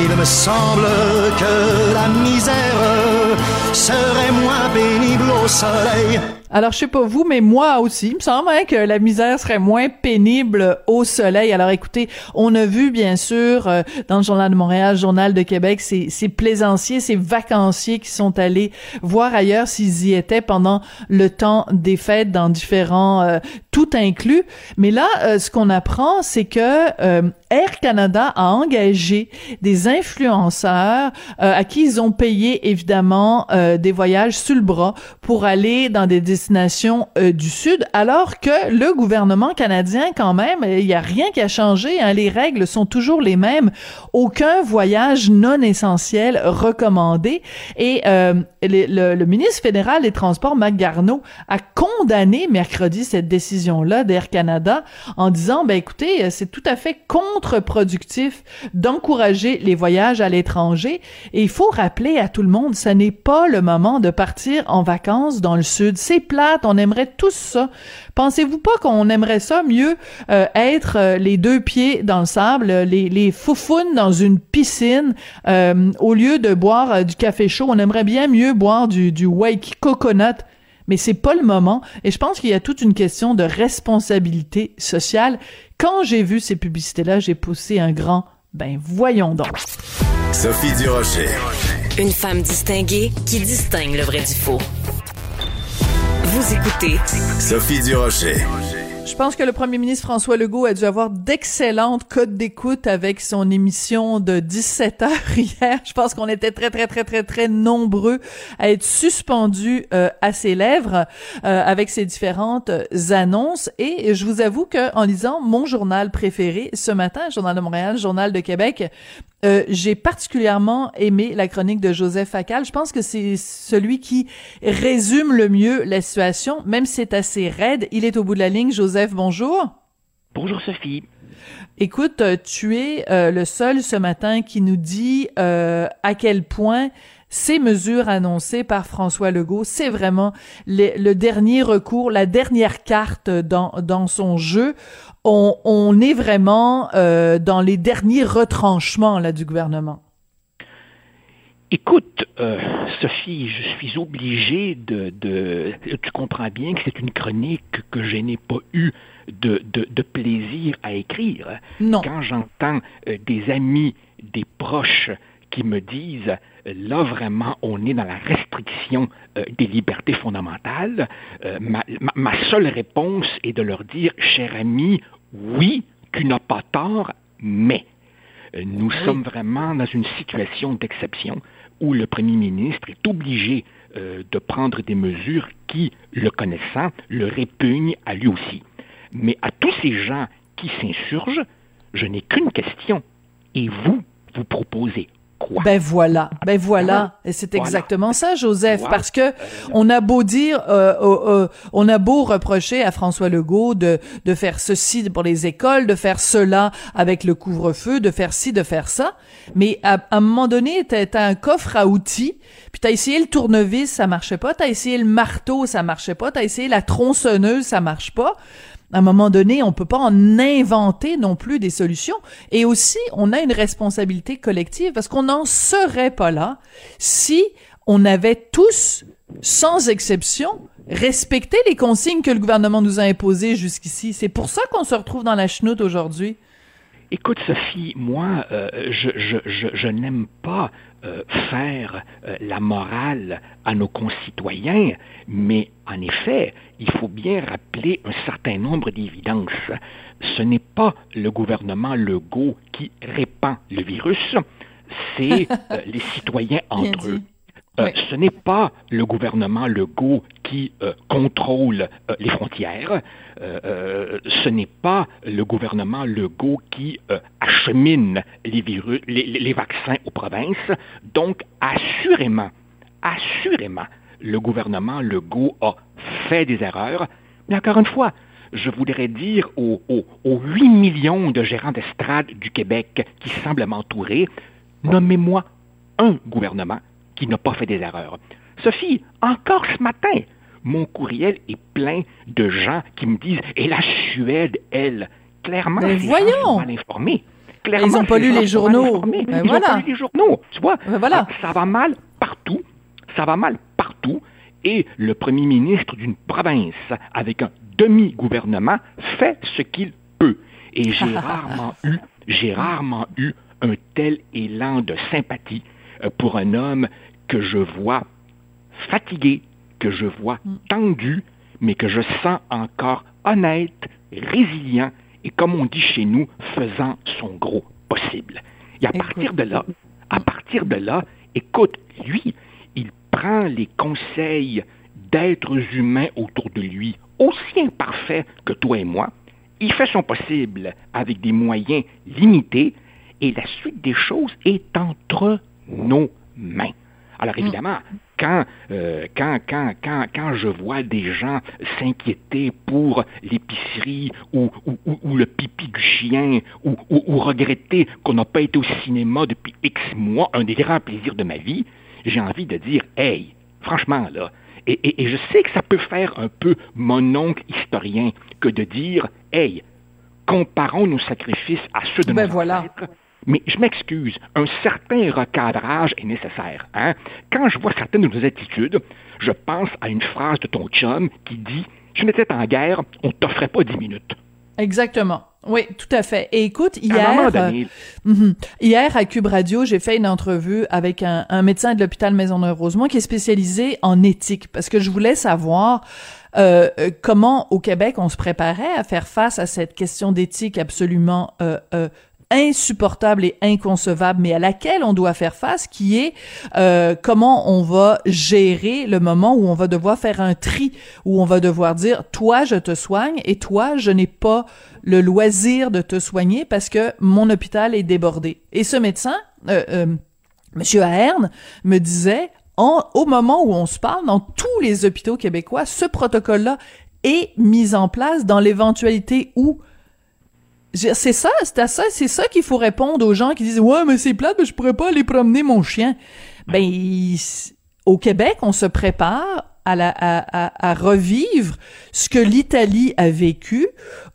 Il me semble que la misère serait moins Alors, je sais pas vous, mais moi aussi, il me semble hein, que la misère serait moins pénible au soleil. Alors, écoutez, on a vu, bien sûr, euh, dans le Journal de Montréal, Journal de Québec, ces, plaisanciers, ces vacanciers qui sont allés voir ailleurs s'ils y étaient pendant le temps des fêtes dans différents, euh, tout inclus. Mais là, euh, ce qu'on apprend, c'est que Air Canada a engagé des influenceurs à qui ils ont payé, évidemment, des voyages sur bras pour aller dans des destination euh, du Sud, alors que le gouvernement canadien, quand même, il n'y a rien qui a changé. Hein, les règles sont toujours les mêmes. Aucun voyage non essentiel recommandé. Et euh, le, ministre fédéral des Transports, Mac Garneau, a condamné mercredi cette décision-là d'Air Canada en disant, ben écoutez, c'est tout à fait contre-productif d'encourager les voyages à l'étranger. Et il faut rappeler à tout le monde, ce n'est pas le moment de partir en vacances dans le Sud. C'est plate, on aimerait tous ça. Pensez-vous pas qu'on aimerait ça mieux euh, être euh, les deux pieds dans le sable, les, les foufounes dans une piscine, euh, au lieu de boire du café chaud, on aimerait bien mieux boire du, du wake coconut mais c'est pas le moment. Et je pense qu'il y a toute une question de responsabilité sociale. Quand j'ai vu ces publicités-là, j'ai poussé un grand ben voyons donc. Sophie Durocher. Une femme distinguée qui distingue le vrai du faux. Vous écoutez Sophie Durocher. Je pense que le premier ministre François Legault a dû avoir d'excellentes codes d'écoute avec son émission de 17 heures hier. Je pense qu'on était très, très, très, très, très nombreux à être suspendus euh, à ses lèvres euh, avec ses différentes annonces. Et je vous avoue que en lisant mon journal préféré ce matin, Journal de Montréal, Journal de Québec, euh, j'ai particulièrement aimé la chronique de Joseph Facal. Je pense que c'est celui qui résume le mieux la situation, même si c'est assez raide. Il est au bout de la ligne. Joseph, bonjour. Bonjour Sophie. Écoute, euh, tu es euh, le seul ce matin qui nous dit à quel point ces mesures annoncées par François Legault, c'est vraiment le, dernier recours, la dernière carte dans, dans son jeu. On, on est vraiment euh, dans les derniers retranchements là, du gouvernement. Écoute, euh, Sophie, je suis obligé de, de, Tu comprends bien que c'est une chronique que je n'ai pas eu de, de, de, plaisir à écrire. Non. Quand j'entends euh, des amis, des proches qui me disent là vraiment on est dans la restriction euh, des libertés fondamentales, euh, ma, ma, seule réponse est de leur dire, cher ami, oui, tu n'as pas tort, mais euh, nous sommes vraiment dans une situation d'exception où le Premier ministre est obligé de prendre des mesures qui, le connaissant, le répugnent à lui aussi. Mais à tous ces gens qui s'insurgent, je n'ai qu'une question. Et vous, vous proposez ben voilà, ben voilà, et c'est exactement ça, Joseph, parce que on a beau dire, euh, euh, euh, on a beau reprocher à François Legault de de faire ceci pour les écoles, de faire cela avec le couvre-feu, de faire ci, de faire ça, mais à, un moment donné, t'as as un coffre à outils, puis t'as essayé le tournevis, ça marchait pas, t'as essayé le marteau, ça marchait pas, t'as essayé la tronçonneuse, ça marche pas à un moment donné, on peut pas en inventer non plus des solutions. Et aussi, on a une responsabilité collective parce qu'on n'en serait pas là si on avait tous, sans exception, respecté les consignes que le gouvernement nous a imposées jusqu'ici. C'est pour ça qu'on se retrouve dans la chenoute aujourd'hui. Écoute, Sophie, moi, euh, je, je, je, je n'aime pas euh, faire euh, la morale à nos concitoyens, mais en effet, il faut bien rappeler un certain nombre d'évidences. Ce n'est pas le gouvernement Legault qui répand le virus, c'est les citoyens entre eux. Euh, ce n'est pas le gouvernement Legault qui euh, contrôle euh, les frontières. ce n'est pas le gouvernement Legault qui achemine les, virus, les, les, vaccins aux provinces. Donc, assurément, assurément, le gouvernement Legault a fait des erreurs. Mais encore une fois, je voudrais dire aux, aux, aux 8 millions de gérants d'estrade du Québec qui semblent m'entourer, nommez-moi un gouvernement qui n'a pas fait des erreurs. Sophie, encore ce matin, mon courriel est plein de gens qui me disent Et la Suède, elle, clairement, Mais voyons. mal informés. Clairement, ils n'ont pas lu les journaux. Ben ils voilà. pas lu les journaux. Tu vois, ben voilà. ça va mal partout. Ça va mal partout. Et le premier ministre d'une province avec un demi-gouvernement fait ce qu'il peut. Et j'ai rarement eu, j'ai rarement eu un tel élan de sympathie euh, pour un homme que je vois fatigué, que je vois tendu, mais que je sens encore honnête, résilient et, comme on dit chez nous, faisant son gros possible. Et à partir de là, à partir de là, écoute, lui, il prend les conseils d'êtres humains autour de lui, aussi imparfaits que toi et moi. Il fait son possible avec des moyens limités et la suite des choses est entre nos mains. Alors évidemment, quand, euh, quand, quand, quand, quand je vois des gens s'inquiéter pour l'épicerie ou, ou, ou, le pipi du chien ou, ou regretter qu'on n'a pas été au cinéma depuis X mois, un des grands plaisirs de ma vie, j'ai envie de dire, hey, franchement là, et, et, et, je sais que ça peut faire un peu mon oncle historien que de dire, hey, comparons nos sacrifices à ceux de ben nos voilà. ancêtres mais je m'excuse, un certain recadrage est nécessaire. Hein? Quand je vois certaines de nos attitudes, je pense à une phrase de ton chum qui dit Si on était en guerre, on t'offrait pas dix minutes. Exactement. Oui, tout à fait. Et écoute, hier, euh, mm, hier à Cube Radio, j'ai fait une entrevue avec un, un médecin de l'hôpital Maisonneuve-Rosemont qui est spécialisé en éthique, parce que je voulais savoir euh, comment au Québec on se préparait à faire face à cette question d'éthique absolument euh, euh, insupportable et inconcevable, mais à laquelle on doit faire face, qui est euh, comment on va gérer le moment où on va devoir faire un tri, où on va devoir dire, toi, je te soigne et toi, je n'ai pas le loisir de te soigner parce que mon hôpital est débordé. Et ce médecin, euh, euh, Monsieur Ahern, me disait, au moment où on se parle, dans tous les hôpitaux québécois, ce protocole-là est mis en place dans l'éventualité où c'est ça, c'est à ça, c'est ça qu'il faut répondre aux gens qui disent ouais mais c'est plate, mais je pourrais pas aller promener mon chien. Ben au Québec, on se prépare à, revivre ce que l'Italie a vécu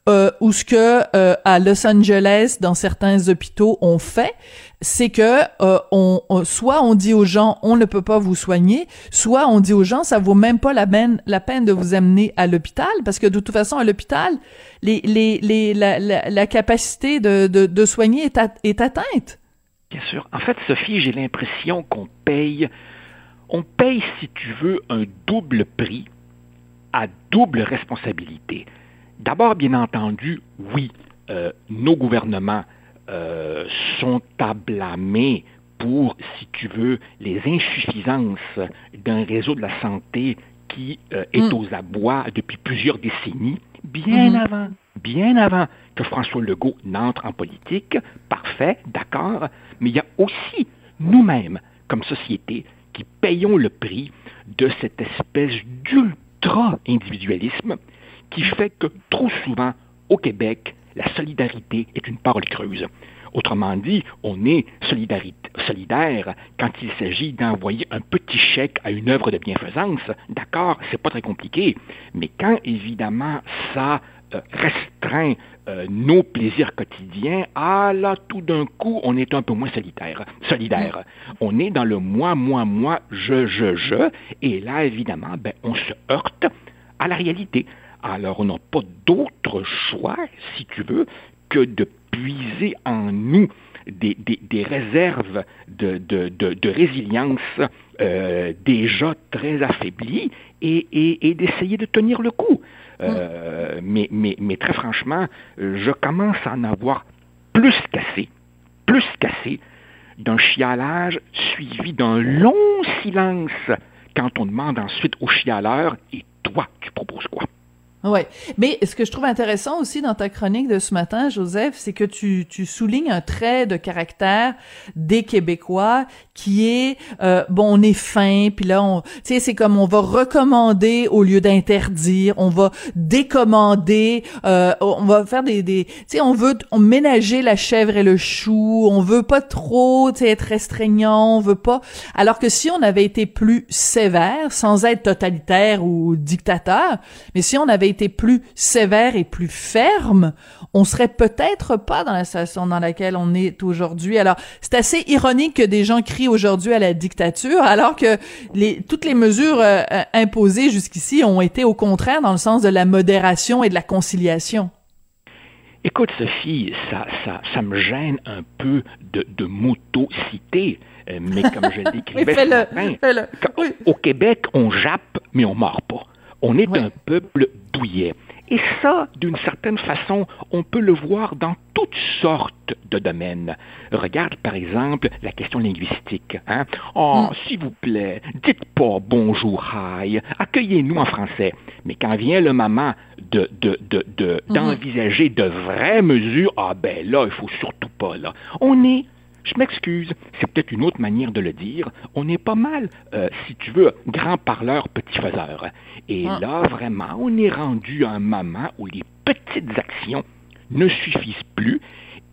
euh, ou ce que euh, à Los Angeles dans certains hôpitaux on fait, c'est que euh, soit on dit aux gens on ne peut pas vous soigner, soit on dit aux gens ça vaut même pas la peine la peine de vous amener à l'hôpital parce que de toute façon à l'hôpital la, capacité de, de, soigner est atteinte. Bien sûr. En fait, Sophie, j'ai l'impression qu'on paye on paye, si tu veux, un double prix à double responsabilité. D'abord, bien entendu, oui, euh, nos gouvernements euh, sont à blâmer pour, si tu veux, les insuffisances d'un réseau de la santé qui euh, est mm. aux abois depuis plusieurs décennies, bien mm. avant, bien avant que François Legault n'entre en politique. Parfait, d'accord, mais il y a aussi nous-mêmes, comme société, qui payons le prix de cette espèce d'ultra-individualisme qui fait que trop souvent, au Québec, la solidarité est une parole creuse. Autrement dit, on est solidaire quand il s'agit d'envoyer un petit chèque à une œuvre de bienfaisance. D'accord, c'est pas très compliqué. Mais quand, évidemment, ça restreint euh, nos plaisirs quotidiens, ah là, tout d'un coup, on est un peu moins solitaire, solidaire. On est dans le moi, moi, moi, je, je, je, et là, évidemment, ben, on se heurte à la réalité. Alors, on n'a pas d'autre choix, si tu veux, que de puiser en nous des, des, réserves de, de, de, résilience euh, déjà très affaiblies et, et, et d'essayer de tenir le coup. Euh, mm. mais, mais, mais, très franchement, je commence à en avoir plus qu'assez, plus qu'assez d'un chialage suivi d'un long silence quand on demande ensuite au chialeur Et toi, tu proposes quoi? Ouais, mais ce que je trouve intéressant aussi dans ta chronique de ce matin, Joseph, c'est que tu, tu soulignes un trait de caractère des Québécois qui est euh, bon, on est fin, puis là, on, tu sais, c'est comme on va recommander au lieu d'interdire, on va décommander, euh, on va faire des, des tu sais, on veut on ménager la chèvre et le chou, on veut pas trop, tu sais, être restreignant, on veut pas. Alors que si on avait été plus sévère, sans être totalitaire ou dictateur, mais si on avait été plus sévère et plus ferme, on serait peut-être pas dans la situation dans laquelle on est aujourd'hui. Alors, c'est assez ironique que des gens crient aujourd'hui à la dictature, alors que les, toutes les mesures euh, euh, imposées jusqu'ici ont été au contraire dans le sens de la modération et de la conciliation. Écoute, Sophie, ça, ça, ça me gêne un peu de, de m'auto-citer, euh, mais comme je l'écrivais matin, au Québec, on jappe, mais on mord pas. On est un peuple douillet. Et ça, d'une certaine façon, on peut le voir dans toutes sortes de domaines. Regarde par exemple la question linguistique. Hein? Oh, mm. s'il vous plaît, dites pas bonjour, hi, accueillez-nous en français. Mais quand vient le moment de, mm-hmm. d'envisager de, vraies mesures, ah ben là, il faut surtout pas là. On est je m'excuse, c'est peut-être une autre manière de le dire. On est pas mal, euh, si tu veux, grand parleur, petit faiseur. Et ah. là, vraiment, on est rendu à un moment où les petites actions ne suffisent plus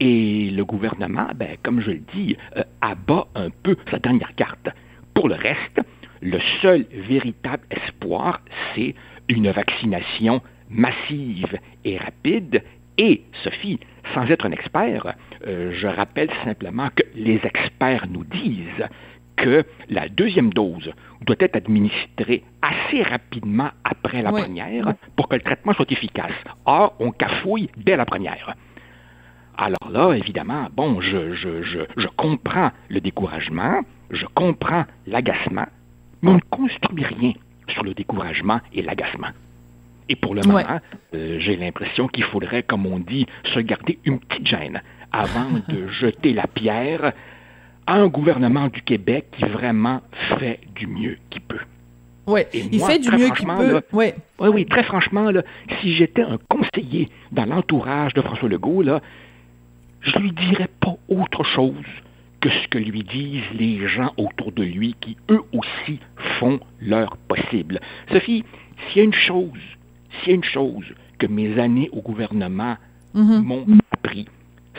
et le gouvernement, ben, comme je le dis, euh, abat un peu sa dernière carte. Pour le reste, le seul véritable espoir, c'est une vaccination massive et rapide. Et, Sophie, sans être un expert, euh, je rappelle simplement que les experts nous disent que la deuxième dose doit être administrée assez rapidement après la première pour que le traitement soit efficace. Or, on cafouille dès la première. Alors là, évidemment, bon, je, je, je, je comprends le découragement, je comprends l'agacement, mais on ne construit rien sur le découragement et l'agacement. Et pour le moment, euh, j'ai l'impression qu'il faudrait, comme on dit, se garder une petite gêne avant de jeter la pierre à un gouvernement du Québec qui vraiment fait du mieux qu'il peut. Oui, il fait du mieux qu'il peut. oui. oui, oui, très franchement, là, si j'étais un conseiller dans l'entourage de François Legault, là, je lui dirais pas autre chose que ce que lui disent les gens autour de lui qui, eux aussi, font leur possible. Sophie, s'il y a une chose s'il y a une chose que mes années au gouvernement mhm. m'ont appris,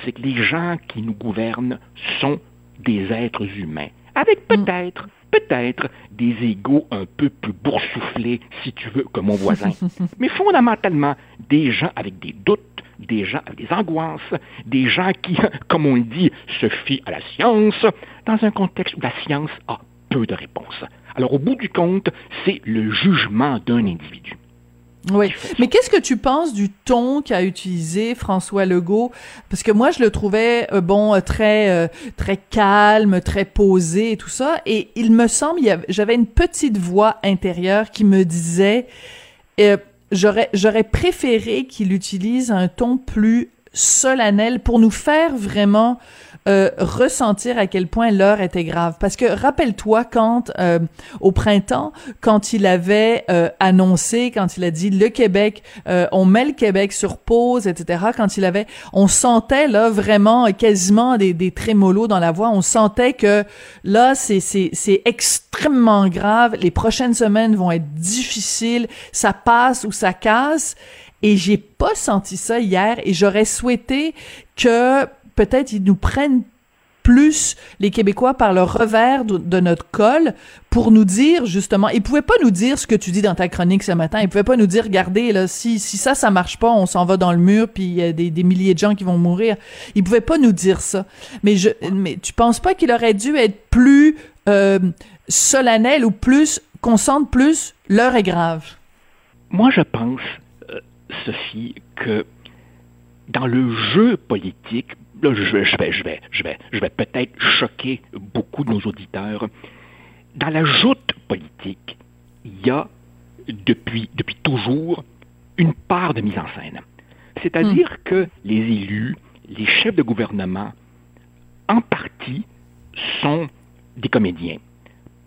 c'est que les gens qui nous gouvernent sont des êtres humains, avec mhm. peut-être, peut-être des égaux un peu plus boursouflés, si tu veux, que mon voisin, mais fondamentalement des gens avec des doutes, des gens avec des angoisses, des gens qui, comme on le dit, se fient à la science, dans un contexte où la science a peu de réponses. Alors, au bout du compte, c'est le jugement d'un individu. Oui, mais qu'est-ce que tu penses du ton qu'a utilisé François Legault? Parce que moi, je le trouvais euh, bon, euh, très euh, très calme, très posé et tout ça. Et il me semble, j'avais une petite voix intérieure qui me disait, j'aurais j'aurais préféré qu'il utilise un ton plus solennel pour nous faire vraiment euh, ressentir à quel point l'heure était grave. Parce que rappelle-toi quand euh, au printemps, quand il avait euh, annoncé, quand il a dit le Québec, on met le Québec sur pause, etc. Quand il avait, on sentait là vraiment quasiment des, des trémolos dans la voix. On sentait que là c'est c'est c'est extrêmement grave. Les prochaines semaines vont être difficiles. Ça passe ou ça casse. Et j'ai pas senti ça hier et j'aurais souhaité que peut-être ils nous prennent plus les Québécois par le revers de, notre col pour nous dire justement, ils pouvaient pas nous dire ce que tu dis dans ta chronique ce matin, ils pouvaient pas nous dire, regardez là, si si ça ça marche pas, on s'en va dans le mur puis il y a des, des, milliers de gens qui vont mourir. Ils pouvaient pas nous dire ça. Mais je mais tu penses pas qu'il aurait dû être plus euh, solennel ou plus qu'on sente plus l'heure est grave? Moi je pense, euh, Sophie, que dans le jeu politique, là, je, je vais, je vais, je vais, je vais peut-être choquer beaucoup de nos auditeurs. Dans la joute politique, il y a depuis, depuis toujours une part de mise en scène. C'est-à-dire que les élus, les chefs de gouvernement, en partie, sont des comédiens.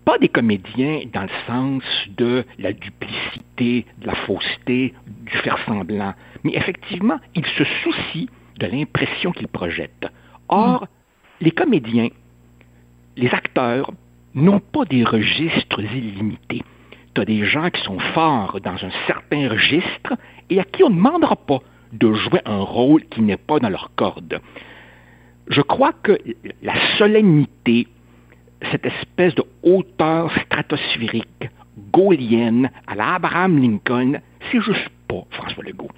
Pas des comédiens dans le sens de la duplicité, de la fausseté, du faire semblant, mais effectivement, ils se soucient de l'impression qu'ils projettent. Or, les comédiens, les acteurs, n'ont pas des registres illimités. Tu as des gens qui sont forts dans un certain registre et à qui on ne demandera pas de jouer un rôle qui n'est pas dans leur corde. Je crois que la solennité, cette espèce de hauteur stratosphérique gaulienne à la Abraham Lincoln, c'est juste pas François Legault.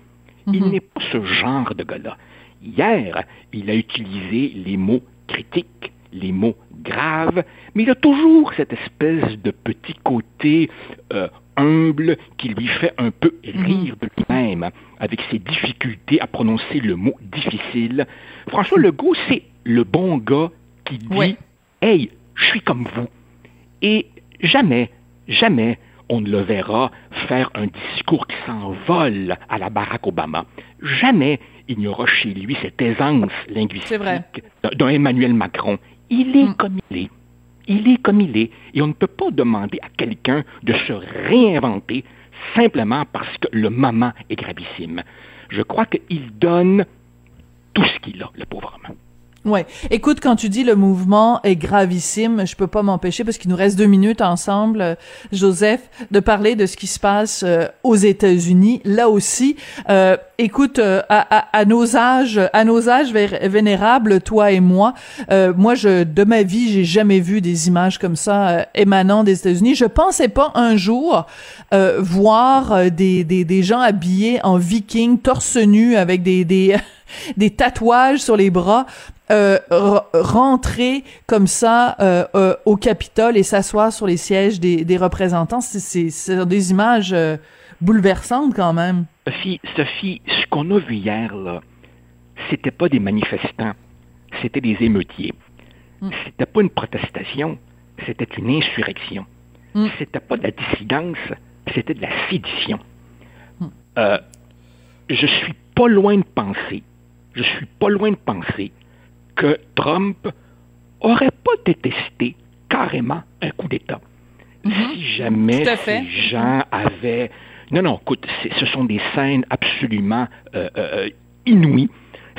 Il n'est pas ce genre de gars-là. Hier, il a utilisé les mots critiques, les mots graves, mais il a toujours cette espèce de petit côté euh, humble qui lui fait un peu rire de lui-même avec ses difficultés à prononcer le mot difficile. François Legault, c'est le bon gars qui dit Hey, je suis comme vous. Et jamais, jamais on ne le verra faire un discours qui s'envole à la Barack Obama. Jamais il n'y aura chez lui cette aisance linguistique d'un Emmanuel Macron. Il est comme il est. Il est comme il est. Et on ne peut pas demander à quelqu'un de se réinventer simplement parce que le moment est gravissime. Je crois qu'il donne tout ce qu'il a, le pauvre homme. Ouais. Écoute, quand tu dis le mouvement est gravissime, je peux pas m'empêcher parce qu'il nous reste deux minutes ensemble, euh, Joseph, de parler de ce qui se passe euh, aux États-Unis. Là aussi, euh, écoute, à, nos âges, à nos âges vénérables, toi et moi, moi, je de ma vie, j'ai jamais vu des images comme ça émanant des États-Unis. Je pensais pas un jour voir des, des, gens habillés en viking, torse nu, avec des des des tatouages sur les bras, euh, rentrer comme ça euh, euh, au Capitole et s'asseoir sur les sièges des, des représentants, c'est des images bouleversantes quand même. Sophie, Sophie, ce qu'on a vu hier, là, c'était pas des manifestants, c'était des émeutiers. Mm. C'était pas une protestation, c'était une insurrection. Mm. C'était pas de la dissidence, c'était de la sédition. Mm. Je suis pas loin de penser je suis pas loin de penser que Trump aurait pas détesté carrément un coup d'État. Mhm. Si jamais ces gens avaient... Non, non, écoute, ce sont des scènes absolument euh, euh, inouïes.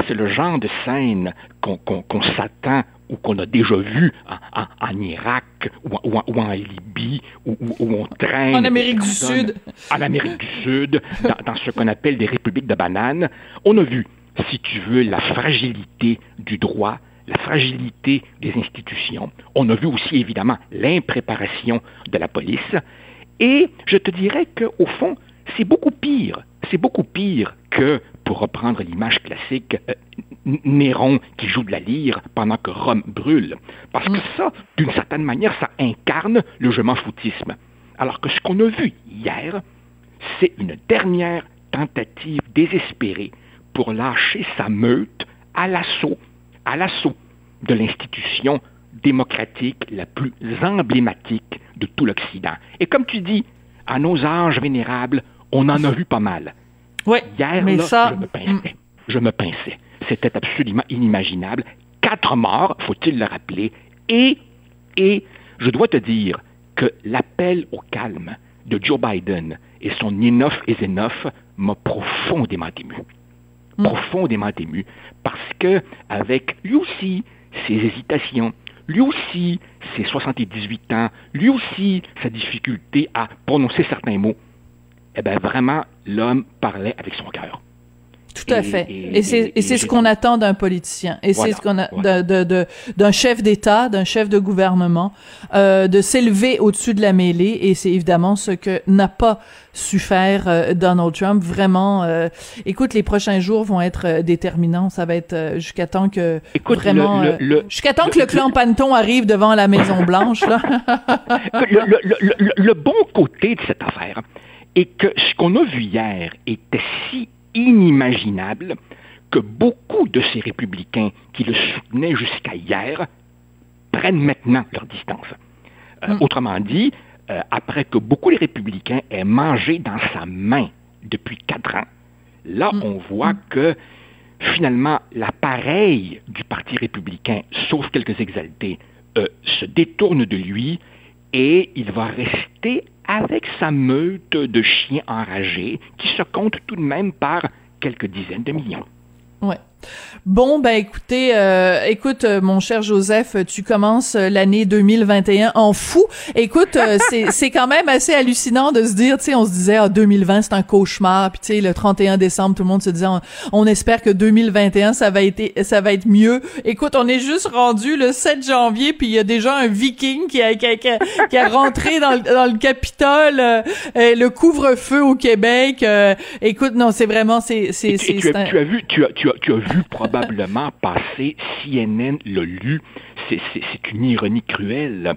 C'est le genre de scène qu'on s'attend ou qu'on a déjà vu en, Irak ou, en Libye, où, on traîne... En Amérique du Sud. En Amérique du Sud, dans ce qu'on appelle des républiques de bananes. On a vu si tu veux, la fragilité du droit, la fragilité des institutions. On a vu aussi évidemment l'impréparation de la police. Et je te dirais qu'au fond, c'est beaucoup pire. C'est beaucoup pire que, pour reprendre l'image classique, euh, Néron qui joue de la lyre pendant que Rome brûle. Parce que mm. ça, d'une certaine manière, ça incarne le je m'en foutisme. Alors que ce qu'on a vu hier, c'est une dernière tentative désespérée pour lâcher sa meute à l'assaut, à l'assaut de l'institution démocratique la plus emblématique de tout l'Occident. Et comme tu dis, à nos âges vénérables, on en a vu pas mal. Oui, Hier, mais ça... je me pinçais. Je me pinçais. C'était absolument inimaginable. Quatre morts, faut-il le rappeler, et, et je dois te dire que l'appel au calme de Joe Biden et son enough is enough m'a profondément ému. Mm. profondément ému, parce que avec lui aussi ses hésitations, lui aussi ses 78 ans, lui aussi sa difficulté à prononcer certains mots, eh bien vraiment, l'homme parlait avec son cœur. Tout à fait. Et, c'est ce qu'on attend d'un politicien. Et c'est ce qu'on a d'un chef d'État, d'un chef de gouvernement, euh, de s'élever au-dessus de la mêlée. Et c'est évidemment ce que n'a pas su faire euh, Donald Trump. Vraiment, euh, écoute, les prochains jours vont être euh, déterminants. Ça va être jusqu'à temps que vraiment, jusqu'à temps que le clan Panton arrive devant la Maison Blanche. Là. le bon côté de cette affaire est que ce qu'on a vu hier était si inimaginable que beaucoup de ces républicains qui le soutenaient jusqu'à hier prennent maintenant leur distance. Euh, hmm. Autrement dit, euh, après que beaucoup de républicains aient mangé dans sa main depuis quatre ans, là, hmm. on voit hmm. que finalement, l'appareil du Parti républicain, sauf quelques exaltés, euh, se détourne de lui et il va rester avec sa meute de chiens enragés qui se compte tout de même par quelques dizaines de millions. Ouais. Bon, ben écoutez, euh, écoute, euh, mon cher Joseph, tu commences euh, l'année 2021 en fou. Écoute, c'est c'est quand même assez hallucinant de se dire, tu sais, on se disait, ah, 2020 c'est un cauchemar, puis tu sais, le 31 décembre, tout le monde se disait, on, espère que 2021 ça va être ça va être mieux. Écoute, on est juste rendu le 7 janvier, puis il y a déjà un Viking qui a qui a, qui a, rentré dans le, dans le Capitole, le couvre-feu au Québec. écoute, non, c'est vraiment c'est c'est tu, tu, as vu tu as tu as tu as vu probablement passer, CNN l'a lu, c'est une ironie cruelle,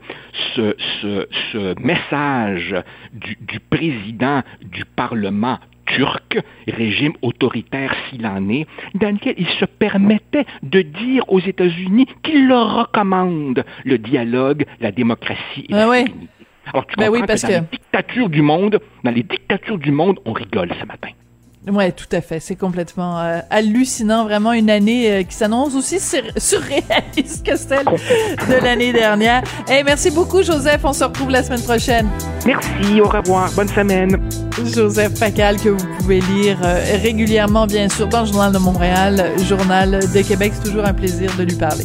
ce, ce, message du, du, président du Parlement turc, régime autoritaire s'il en est, dans lequel il se permettait de dire aux États-Unis qu'il leur recommande le dialogue, la démocratie et la ah Alors tu ben comprends que dans les dictatures du monde, dans les dictatures du monde, on rigole ce matin. Ouais, tout à fait. C'est complètement euh, hallucinant, vraiment une année euh, qui s'annonce aussi surréaliste que celle de l'année dernière. Hey, merci beaucoup, Joseph. On se retrouve la semaine prochaine. Merci. Au revoir. Bonne semaine. Joseph Facal que vous pouvez lire euh, régulièrement, bien sûr, dans le Journal de Montréal, Journal de Québec. C'est toujours un plaisir de lui parler.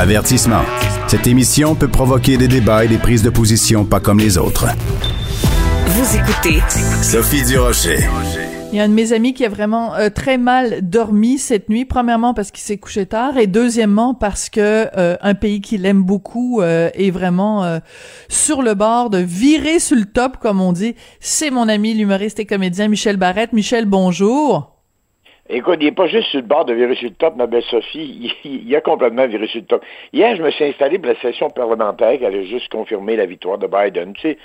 Avertissement. Cette émission peut provoquer des débats et des prises de position pas comme les autres. Vous écoutez Sophie Durocher. Il y a un de mes amis qui a vraiment euh, très mal dormi cette nuit. Premièrement parce qu'il s'est couché tard et deuxièmement parce que euh, un pays qu'il aime beaucoup euh, est vraiment sur le bord de virer sur le top, comme on dit. C'est mon ami l'humoriste et comédien Michel Barrette. Michel, bonjour. Écoute, il n'est pas juste sur le bord de virer sur le top, ma belle Sophie, il, a complètement viré sur le top. Hier, je me suis installé pour la session parlementaire qui allait juste confirmer la victoire de Biden. Tu sais,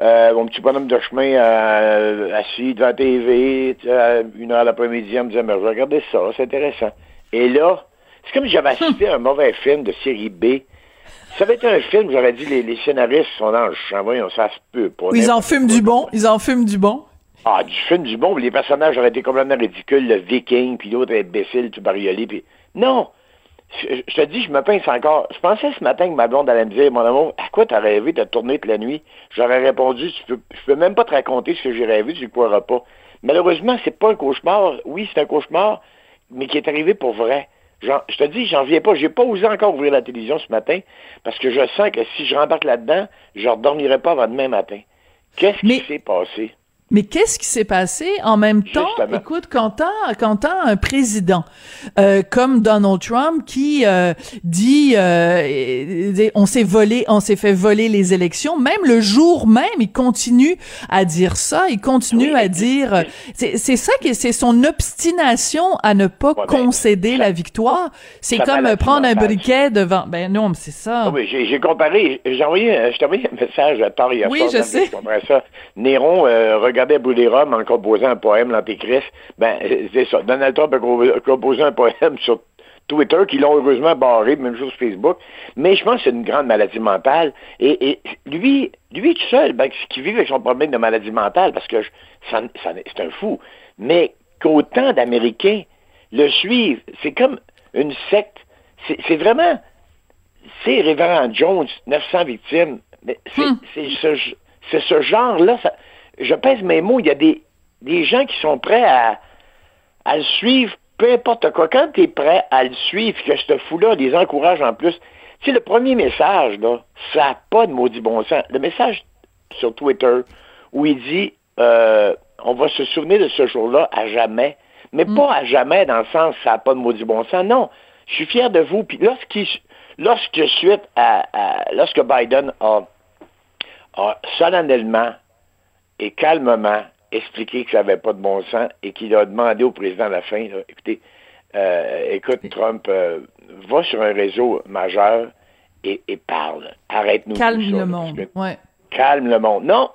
euh, mon petit bonhomme de chemin euh, assis devant la TV, une heure l'après-midi, il me disait, mais regardez ça, c'est intéressant. Et là, c'est comme si j'avais assisté à un mauvais film de série B. Ça avait été un film, j'aurais dit, les, scénaristes sont dans le champ, voyons, ça se peut pas. Ils en fument du bon, ils en fument du bon. Ah, du film du bon, les personnages auraient été complètement ridicules, le viking, puis l'autre imbécile, tout bariolé, puis... Non! Je, te dis, je me pince encore. Je pensais ce matin que ma blonde allait me dire, mon amour, à quoi t'as rêvé de tourner toute la nuit? J'aurais répondu, je peux, je peux même pas te raconter ce que j'ai rêvé, tu ne croiras pas. Malheureusement, c'est pas un cauchemar. Oui, c'est un cauchemar, mais qui est arrivé pour vrai. je te dis, j'en viens pas. J'ai pas osé encore ouvrir la télévision ce matin parce que je sens que si je rembarque là-dedans, je ne redormirai pas avant demain matin. Qu'est-ce qui s'est passé? Mais qu'est-ce qui s'est passé? En même temps Écoute, quand t'as quand un président euh, comme Donald Trump qui euh, dit euh, on s'est volé, on s'est fait voler les élections, même le jour même, il continue à dire ça, il continue à dire c'est ça qui c'est son obstination à ne pas concéder la victoire. C'est comme prendre un briquet devant. Ben non, c'est ça. Ah oui, j'ai comparé, j'ai envoyé, je t'ai envoyé un message à hier Oui, je sais. ça. Néron regardait Brûler Rome en composant un poème, l'Antéchrist, ben, c'est ça. Donald Trump a composé un poème sur Twitter, qui l'ont heureusement barré, même chose sur Facebook. Mais je pense que c'est une grande maladie mentale. Et, lui, lui tout seul, ben, qui vit avec son problème de maladie mentale, parce que c'est un fou. Mais qu'autant d'Américains le suivent, c'est comme une secte. C'est vraiment, c'est Révérend Jones, 900 victimes. Mais c'est hmm. ce, ce genre-là, je pèse mes mots, il y a des, des gens qui sont prêts à, à le suivre peu importe quoi, quand tu es prêt à le suivre, que ce fou-là les encourage en plus, tu sais, le premier message, là, ça n'a pas de maudit bon sens. Le message sur Twitter où il dit euh, on va se souvenir de ce jour-là à jamais, mais Mm. pas à jamais dans le sens ça n'a pas de maudit bon sens. Non, je suis fier de vous. Puis lorsqu'il, lorsque suite à, à- lorsque Biden a, a solennellement et calmement expliqué que ça n'avait pas de bon sens et qu'il a demandé au président à la fin, là, écoutez, euh, écoute, Trump, euh, va sur un réseau majeur et, et parle. Arrête-nous. Calme tout ça, le monde. Ouais. calme le monde. Non,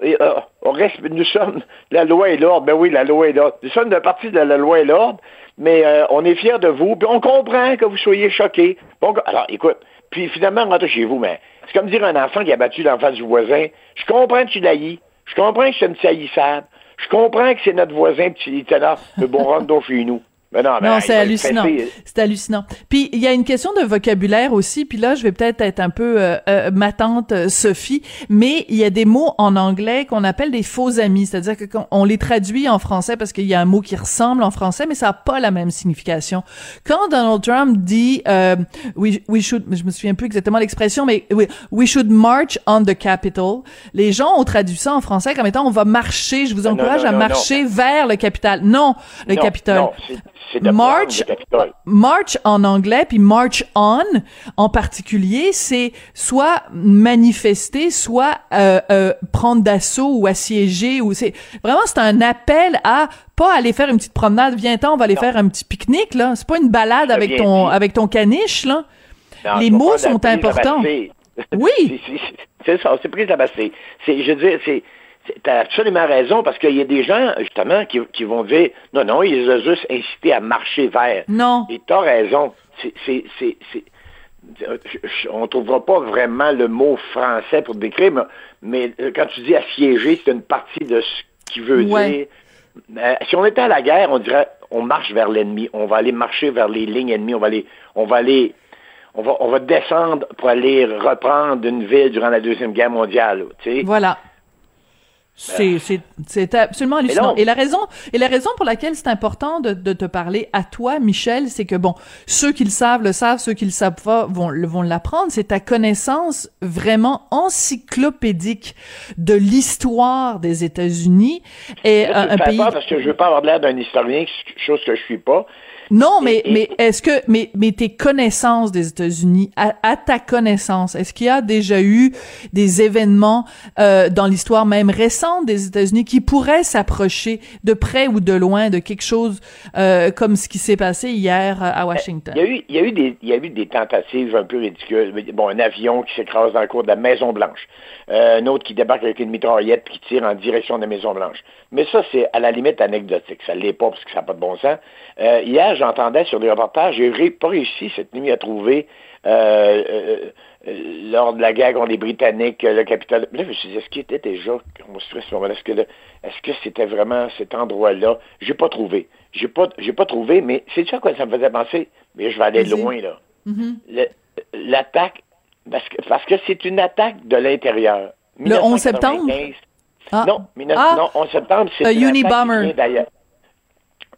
et, euh, on reste, nous sommes la loi et l'ordre. Ben oui, la loi et l'ordre. Nous sommes de partie de la loi et l'ordre, mais euh, on est fiers de vous. Puis on comprend que vous soyez choqués. Bon, alors, écoute, puis finalement, rentrez chez vous, mais c'est comme dire un enfant qui a battu l'enfant du voisin. Je comprends que tu l'haïs. Je comprends que c'est une saillissable. Je comprends que c'est notre voisin, était là. Mais bon, donc chez nous. Mais non, mais, Non, c'est hallucinant. C'est hallucinant. Puis il y a une question de vocabulaire aussi. Puis là, je vais peut-être être un peu euh, euh, ma tante euh, Sophie, mais il y a des mots en anglais qu'on appelle des faux amis, c'est-à-dire que on les traduit en français parce qu'il y a un mot qui ressemble en français, mais ça n'a pas la même signification. Quand Donald Trump dit euh, we, we should, je me souviens plus exactement l'expression, mais we, we should march on the Capitol, les gens ont traduit ça en français comme étant on va marcher. Je vous Non, encourage non, à non, marcher vers le Capitole. Non, le Capitole. C'est- de March, le march en anglais, puis march on en particulier, c'est soit manifester, soit euh, euh, prendre d'assaut ou assiéger. Ou c'est vraiment c'est un appel à pas aller faire une petite promenade. Viens-t'en, on va aller faire un petit pique-nique là. C'est pas une balade avec ton avec ton caniche là. Non, Les mots sont importants. Oui. C'est- ça, c'est prise abassée. C'est, je veux dire, c'est, c'est- t'as absolument raison parce qu'il y a des gens, justement, qui, qui vont dire, non, non, ils ont juste incité à marcher vers. Non. Et raison. C'est, c'est- je- je- on trouvera pas vraiment le mot français pour décrire, mais, mais, euh, quand tu dis assiéger, c'est une partie de ce qu'il veut Ouais. dire. Euh, si on était à la guerre, on dirait on marche vers l'ennemi, on va aller marcher vers les lignes ennemies, on va aller, on va aller, on va, on va descendre pour aller reprendre une ville durant la deuxième guerre mondiale. Tu sais. Voilà. C'est, c'est, c'est absolument hallucinant. Et la raison, et la raison pour laquelle c'est important de, de te parler à toi, Michel, c'est que bon, ceux qui le savent le savent, ceux qui le savent pas vont, vont l'apprendre. C'est ta connaissance vraiment encyclopédique de l'histoire des États-Unis et Là, un, pays. peur parce que je veux pas avoir l'air d'un historien, chose que je suis pas. Non, mais, Et- mais est-ce que, mais, mais tes connaissances des États-Unis, à, à ta connaissance, est-ce qu'il y a déjà eu des événements euh, dans l'histoire même récente des États-Unis qui pourraient s'approcher de près ou de loin de quelque chose euh, comme ce qui s'est passé hier euh, à Washington? Il y a eu, il y a eu des, il y a eu des tentatives un peu ridicules. Bon, un avion qui s'écrase dans le cours de la Maison Blanche, Euh, un autre qui débarque avec une mitraillette qui tire en direction de la Maison Blanche. Mais ça, c'est à la limite anecdotique. Ça l'est pas parce que ça n'a pas de bon sens. Euh, hier, j'entendais sur des reportages, j'ai ré- pas réussi cette nuit à trouver euh, lors de la guerre contre les Britanniques, le Capitole. Là, je me suis dit, est-ce qu'il était déjà construit à ce moment-là? Est-ce que, c'était vraiment cet endroit-là? J'ai pas trouvé. J'ai pas, j'ai pas trouvé, mais c'est ça quoi ça me faisait penser? Mais je vais aller loin, là. Mhm. Le- L'attaque, parce que parce que c'est une attaque de l'intérieur. Le 11 septembre? 1995. Ah. Non, 19 Ah. non, 11 septembre, c'est Un une attaque d'ailleurs.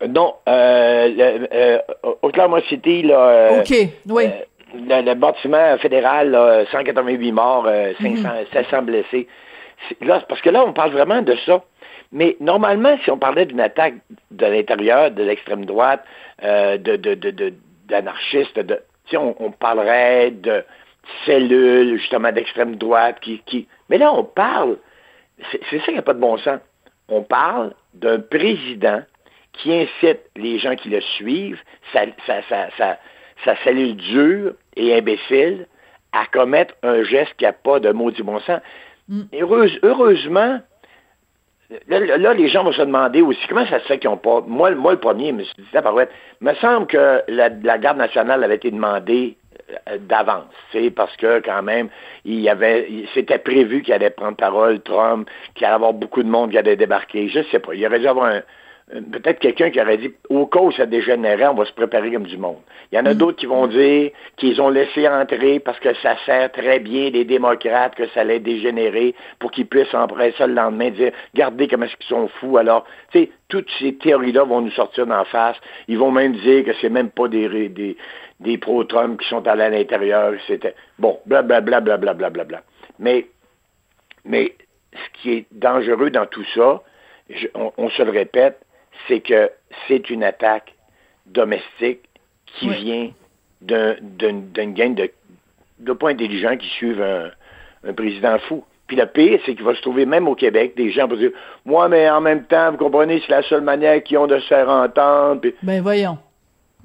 Euh, Non, euh, le, euh, Oklahoma City, là, euh, OK, oui. euh, le, le bâtiment fédéral, là, 188 morts, euh, Mhm. 500, 700 blessés. Là, parce que là, on parle vraiment de ça. Mais normalement, si on parlait d'une attaque de l'intérieur, de l'extrême droite, euh, de, de, de, de- d'anarchistes, sais, on, on parlerait de cellules, justement, d'extrême droite qui, qui... Mais là, on parle, c'est, ça qui n'a pas de bon sens. On parle d'un président qui incite les gens qui le suivent, sa, sa, sa, sa, sa cellule dure et imbécile, à commettre un geste qui n'a pas de maudit bon sens. Heureuse- heureusement, là, là, les gens vont se demander aussi comment ça se fait qu'ils n'ont pas. Moi, le- moi, le premier, je me suis dit, il me semble que la, la garde nationale avait été demandée d'avance, tu sais, parce que quand même, il y avait, c'était prévu qu'il allait prendre parole Trump, qu'il allait y avoir beaucoup de monde qui allait débarquer. Je sais pas. Il aurait dû avoir un, peut-être quelqu'un qui aurait dit au cas où ça dégénérait, on va se préparer comme du monde. Il y en a d'autres qui vont dire qu'ils ont laissé entrer parce que ça sert très bien les démocrates, que ça allait dégénérer pour qu'ils puissent emprunter ça le lendemain, dire regardez comment est-ce qu'ils sont fous. Alors, tu sais, toutes ces théories-là vont nous sortir d'en face. Ils vont même dire que c'est même pas des, des, des pro-Trump qui sont allés à l'intérieur. C'était bon, blablabla, blablabla, bla, Mais, mais ce qui est dangereux dans tout ça, on, se le répète, c'est que c'est une attaque domestique qui vient d'une gang de, de pas intelligents qui suivent un, président fou. Puis le pire, c'est qu'il va se trouver même au Québec des gens pour dire Moi, mais en même temps, vous comprenez, c'est la seule manière qu'ils ont de se faire entendre. Ben voyons.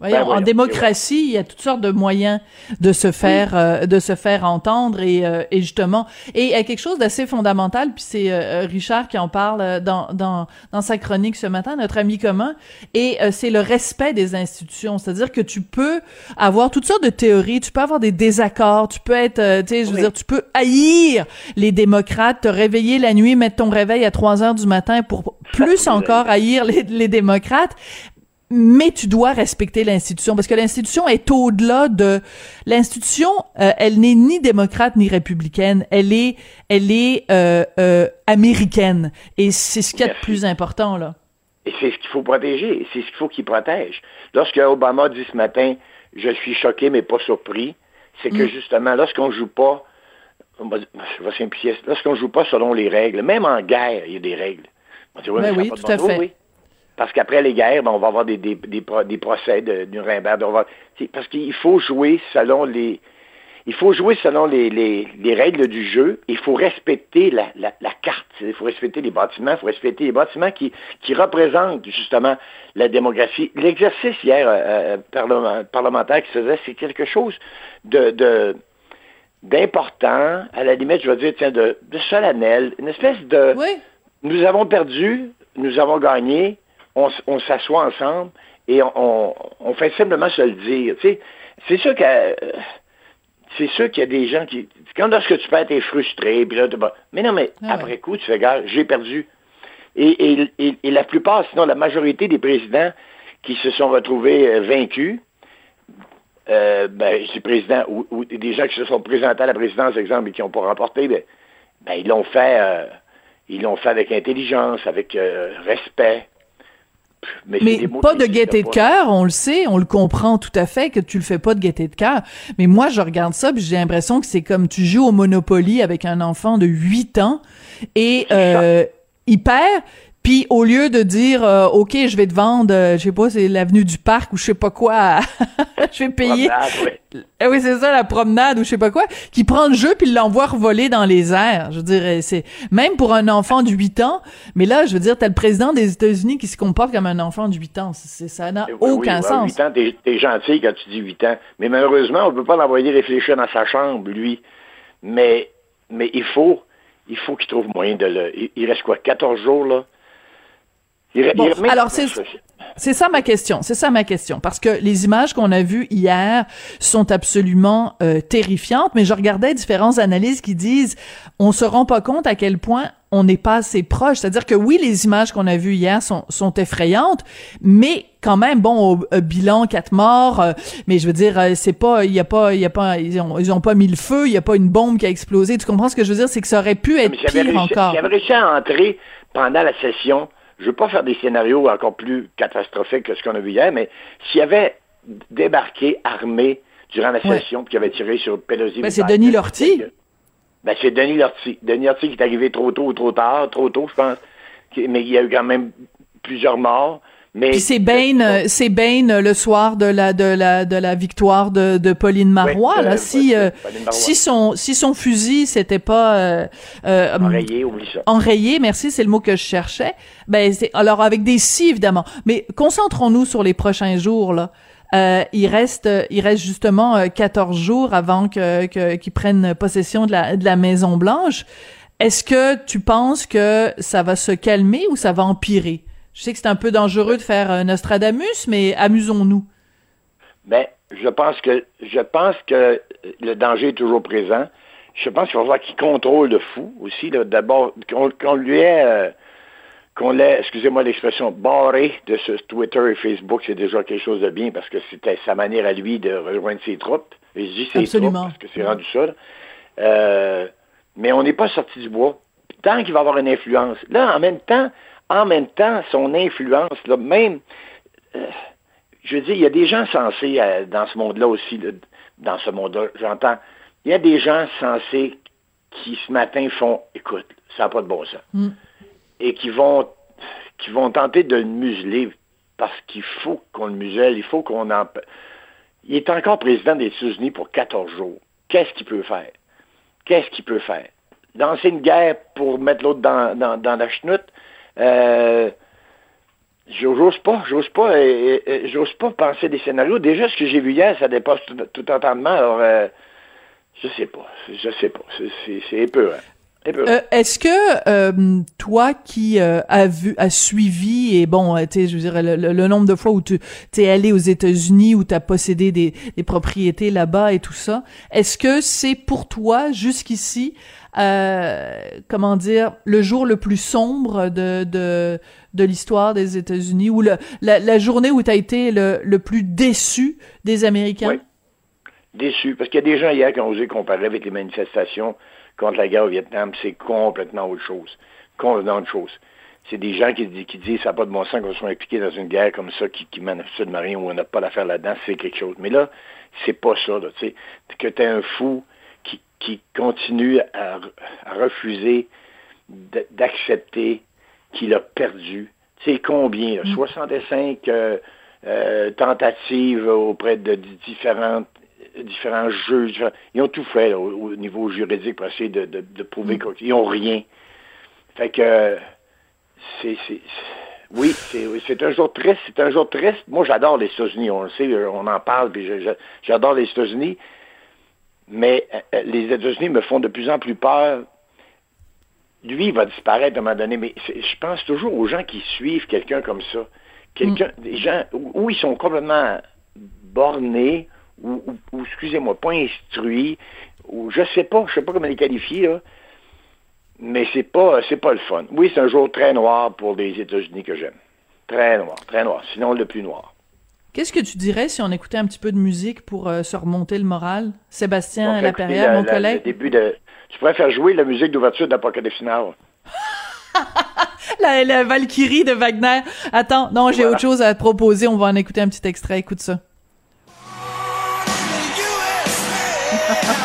Ben en démocratie, il y a toutes sortes de moyens de se faire euh, de se faire entendre et, euh, et justement et il y a quelque chose d'assez fondamental puis c'est euh, Richard qui en parle dans, dans dans sa chronique ce matin notre ami commun et c'est le respect des institutions, c'est-à-dire que tu peux avoir toutes sortes de théories, tu peux avoir des désaccords, tu peux être tu sais je veux dire tu peux haïr les démocrates, te réveiller la nuit, mettre ton réveil à 3 heures du matin pour plus encore haïr les, les démocrates, mais tu dois respecter l'institution parce que l'institution est au-delà de l'institution euh, elle n'est ni démocrate ni républicaine elle est elle est euh, euh, américaine. Et c'est ce qui est le plus important là. Et c'est ce qu'il faut protéger c'est ce qu'il faut qu'il protège. Lorsque Obama dit ce matin je suis choqué mais pas surpris c'est que mm. justement lorsqu'on joue pas je vais simplifier lorsqu'on joue pas selon les règles même en guerre il y a des règles. Ben oui, tout à fait. Parce qu'après les guerres, ben, on va avoir des, des, des, des procès de Nuremberg. Va, parce qu'il faut jouer selon les. Il faut jouer selon les, les, les règles du jeu. Il faut respecter la, la, la, carte. Il faut respecter les bâtiments. Il faut respecter les bâtiments qui, qui représentent justement la démographie. L'exercice hier euh, euh parlementaire qui se faisait, c'est quelque chose de, de d'important, à la limite, je vais dire, tiens, de, de solennel, une espèce de... Oui. Nous avons perdu, nous avons gagné, on, s'assoit ensemble et on, fait simplement se le dire. c'est sûr que c'est sûr qu'il y a des gens qui. Quand lorsque tu perds, t'es frustré, puis là, mais non, mais ah après coup, tu fais gars, j'ai perdu. Et, la plupart, sinon la majorité des présidents qui se sont retrouvés euh, vaincus, euh, ben, ces présidents ou, des gens qui se sont présentés à la présidence, exemple, et qui n'ont pas remporté, ben, ben, ils l'ont fait, euh, ils l'ont fait avec intelligence, avec respect. Mais, pas de gaieté de cœur, on le sait, on le comprend tout à fait que tu le fais pas de gaieté de cœur. Mais moi, je regarde ça, j'ai l'impression que c'est comme tu joues au Monopoly avec un enfant de 8 ans et euh, il perd, puis au lieu de dire euh, OK, je vais te vendre, euh, je sais pas, c'est l'avenue du parc ou je sais pas quoi, je vais payer. Eh oui, c'est ça la promenade ou je sais pas quoi, qui prend le jeu puis l'envoie voler dans les airs. Je veux dire c'est même pour un enfant de 8 ans, mais là je veux dire t'as le président des États-Unis qui se comporte comme un enfant de 8 ans, c'est ça n'a aucun sens. 8 ans, t'es gentil quand tu dis 8 ans, mais malheureusement, on peut pas l'envoyer réfléchir dans sa chambre lui. Mais mais il faut il faut qu'il trouve moyen de le il reste quoi 14 jours là? Alors c'est c'est ça ma question, c'est ça ma question, parce que les images qu'on a vues hier sont absolument euh, terrifiantes, mais je regardais différentes analyses qui disent on se rend pas compte à quel point on n'est pas assez proche. C'est-à-dire que oui, les images qu'on a vues hier sont, sont effrayantes, mais quand même, bon, au, bilan, quatre morts, euh, mais je veux dire, euh, c'est pas, il y a pas, il y a pas, ils ont, ils ont pas mis le feu, il y a pas une bombe qui a explosé. Tu comprends ce que je veux dire? C'est que ça aurait pu être pire encore. J'avais réussi à entrer pendant la session je ne veux pas faire des scénarios encore plus catastrophiques que ce qu'on a vu hier, mais s'il y avait débarqué armé durant la session puis qui avait tiré sur Pelosi. Ben, c'est Denis Lortie. Ben, c'est Denis Lortie. Denis Lortie qui est arrivé trop tôt ou trop tard, trop tôt, je pense. Mais il y a eu quand même plusieurs morts. Mais Puis c'est Bain, c'est Bain le soir de la de la de la victoire de, de Pauline Marois là. si euh, si son si son fusil c'était pas euh, euh, enrayé, oublie ça. Enrayé, merci, c'est le mot que je cherchais. Ben c'est alors avec des si évidemment. Mais concentrons-nous sur les prochains jours là. Euh, il reste, il reste justement 14 jours avant que, que qu'ils prennent possession de la de la Maison Blanche. Est-ce que tu penses que ça va se calmer ou ça va empirer? Je sais que c'est un peu dangereux de faire un Nostradamus, mais amusons-nous. Ben, je pense que je pense que le danger est toujours présent. Je pense qu'il va falloir qu'il contrôle le fou aussi. D'abord, qu'on lui ait euh, qu'on l'ait, excusez-moi l'expression, barré de ce Twitter et Facebook, c'est déjà quelque chose de bien parce que c'était sa manière à lui de rejoindre ses troupes. Et je dis ses troupes parce que c'est rendu ça. Euh, mais on n'est pas sorti du bois. Tant qu'il va avoir une influence. Là, en même temps, en même temps, son influence, là, même, euh, je veux dire, il y a des gens sensés euh, dans ce monde-là aussi, dans ce monde-là, j'entends, il y a des gens sensés qui ce matin font, écoute, ça n'a pas de bon sens. Mm. Et qui vont, qui vont tenter de le museler parce qu'il faut qu'on le muselle, il faut qu'on en... Il est encore président des États-Unis pour 14 jours. Qu'est-ce qu'il peut faire? Qu'est-ce qu'il peut faire? Lancer une guerre pour mettre l'autre dans, dans, la chenoute? Euh, j'ose pas, j'ose pas, j'ose pas penser des scénarios. Déjà, ce que j'ai vu hier, ça dépasse tout, entendement. Alors, euh, je sais pas, je sais pas, c'est peu. Euh, est-ce que euh, toi qui euh, as vu, as suivi et bon, tu je veux dire le, nombre de fois où tu es allé aux États-Unis où tu as possédé des, des propriétés là-bas et tout ça, est-ce que c'est pour toi jusqu'ici comment dire le jour le plus sombre de de, de l'histoire des États-Unis ou le, la, la, journée où tu as été le, le plus déçu des Américains? Oui. Déçu parce qu'il y a des gens hier qui ont osé comparer avec les manifestations contre la guerre au Vietnam, c'est complètement autre chose. Complètement autre chose. C'est des gens qui, qui disent ça n'a pas de bon sens qu'on soit impliqués dans une guerre comme ça qui, qui mène à marin où on n'a pas d'affaire là-dedans, c'est quelque chose. Mais là, c'est pas ça, là, tu sais. Que tu es un fou qui, qui continue à, refuser d'accepter qu'il a perdu. Tu sais, combien? 65 mm. euh, euh, tentatives auprès de différentes différents jeux. Ils ont tout fait au, niveau juridique pour essayer de, de, prouver mm. qu'ils n'ont rien. Fait que c'est. Oui, c'est un jour triste. C'est un jour triste. Moi, j'adore les États-Unis. On le sait, on en parle, puis j'adore les États-Unis. Mais euh, les États-Unis me font de plus en plus peur. Lui, il va disparaître à un moment donné, mais je pense toujours aux gens qui suivent quelqu'un comme ça. Quelqu'un, mm. des gens où ils sont complètement bornés, ou, excusez-moi, pas instruit, ou je sais pas, je sais pas comment les qualifier, mais c'est pas, c'est pas le fun. Oui, c'est un jour très noir pour les États-Unis que j'aime. Très noir, très noir, sinon le plus noir. Qu'est-ce que tu dirais si on écoutait un petit peu de musique pour euh, se remonter le moral? Sébastien la Laperrière, mon collègue? début de... Tu pourrais faire jouer la musique d'ouverture d'Apocalypse Final. la, la Valkyrie de Wagner. Attends, non, j'ai autre chose à te proposer. On va en écouter un petit extrait. Écoute ça.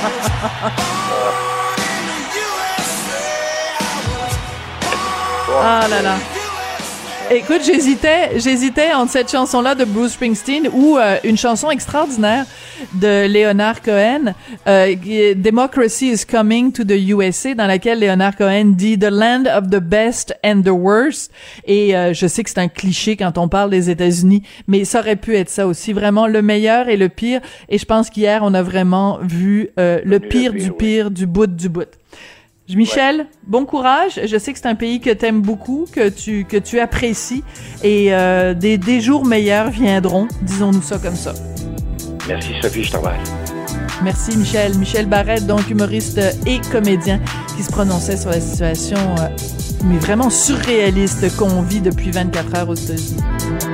ah là là. Écoute, j'hésitais, j'hésitais entre cette chanson-là de Bruce Springsteen ou euh, une chanson extraordinaire de Leonard Cohen, euh, Democracy is Coming to the USA, dans laquelle Leonard Cohen dit The Land of the Best and the Worst. Et euh, je sais que c'est un cliché quand on parle des États-Unis, mais ça aurait pu être ça aussi, vraiment le meilleur et le pire. Et je pense qu'hier on a vraiment vu le pire du pire du bout du bout. Michel, bon courage. Je sais que c'est un pays que tu aimes beaucoup, que tu que tu apprécies, et euh, des, des jours meilleurs viendront. Disons-nous ça comme ça. Merci Sophie, je t'envoie. Merci Michel. Michel Barrette, donc humoriste et comédien, qui se prononçait sur la situation, euh, mais vraiment surréaliste qu'on vit depuis 24 heures aux États-Unis.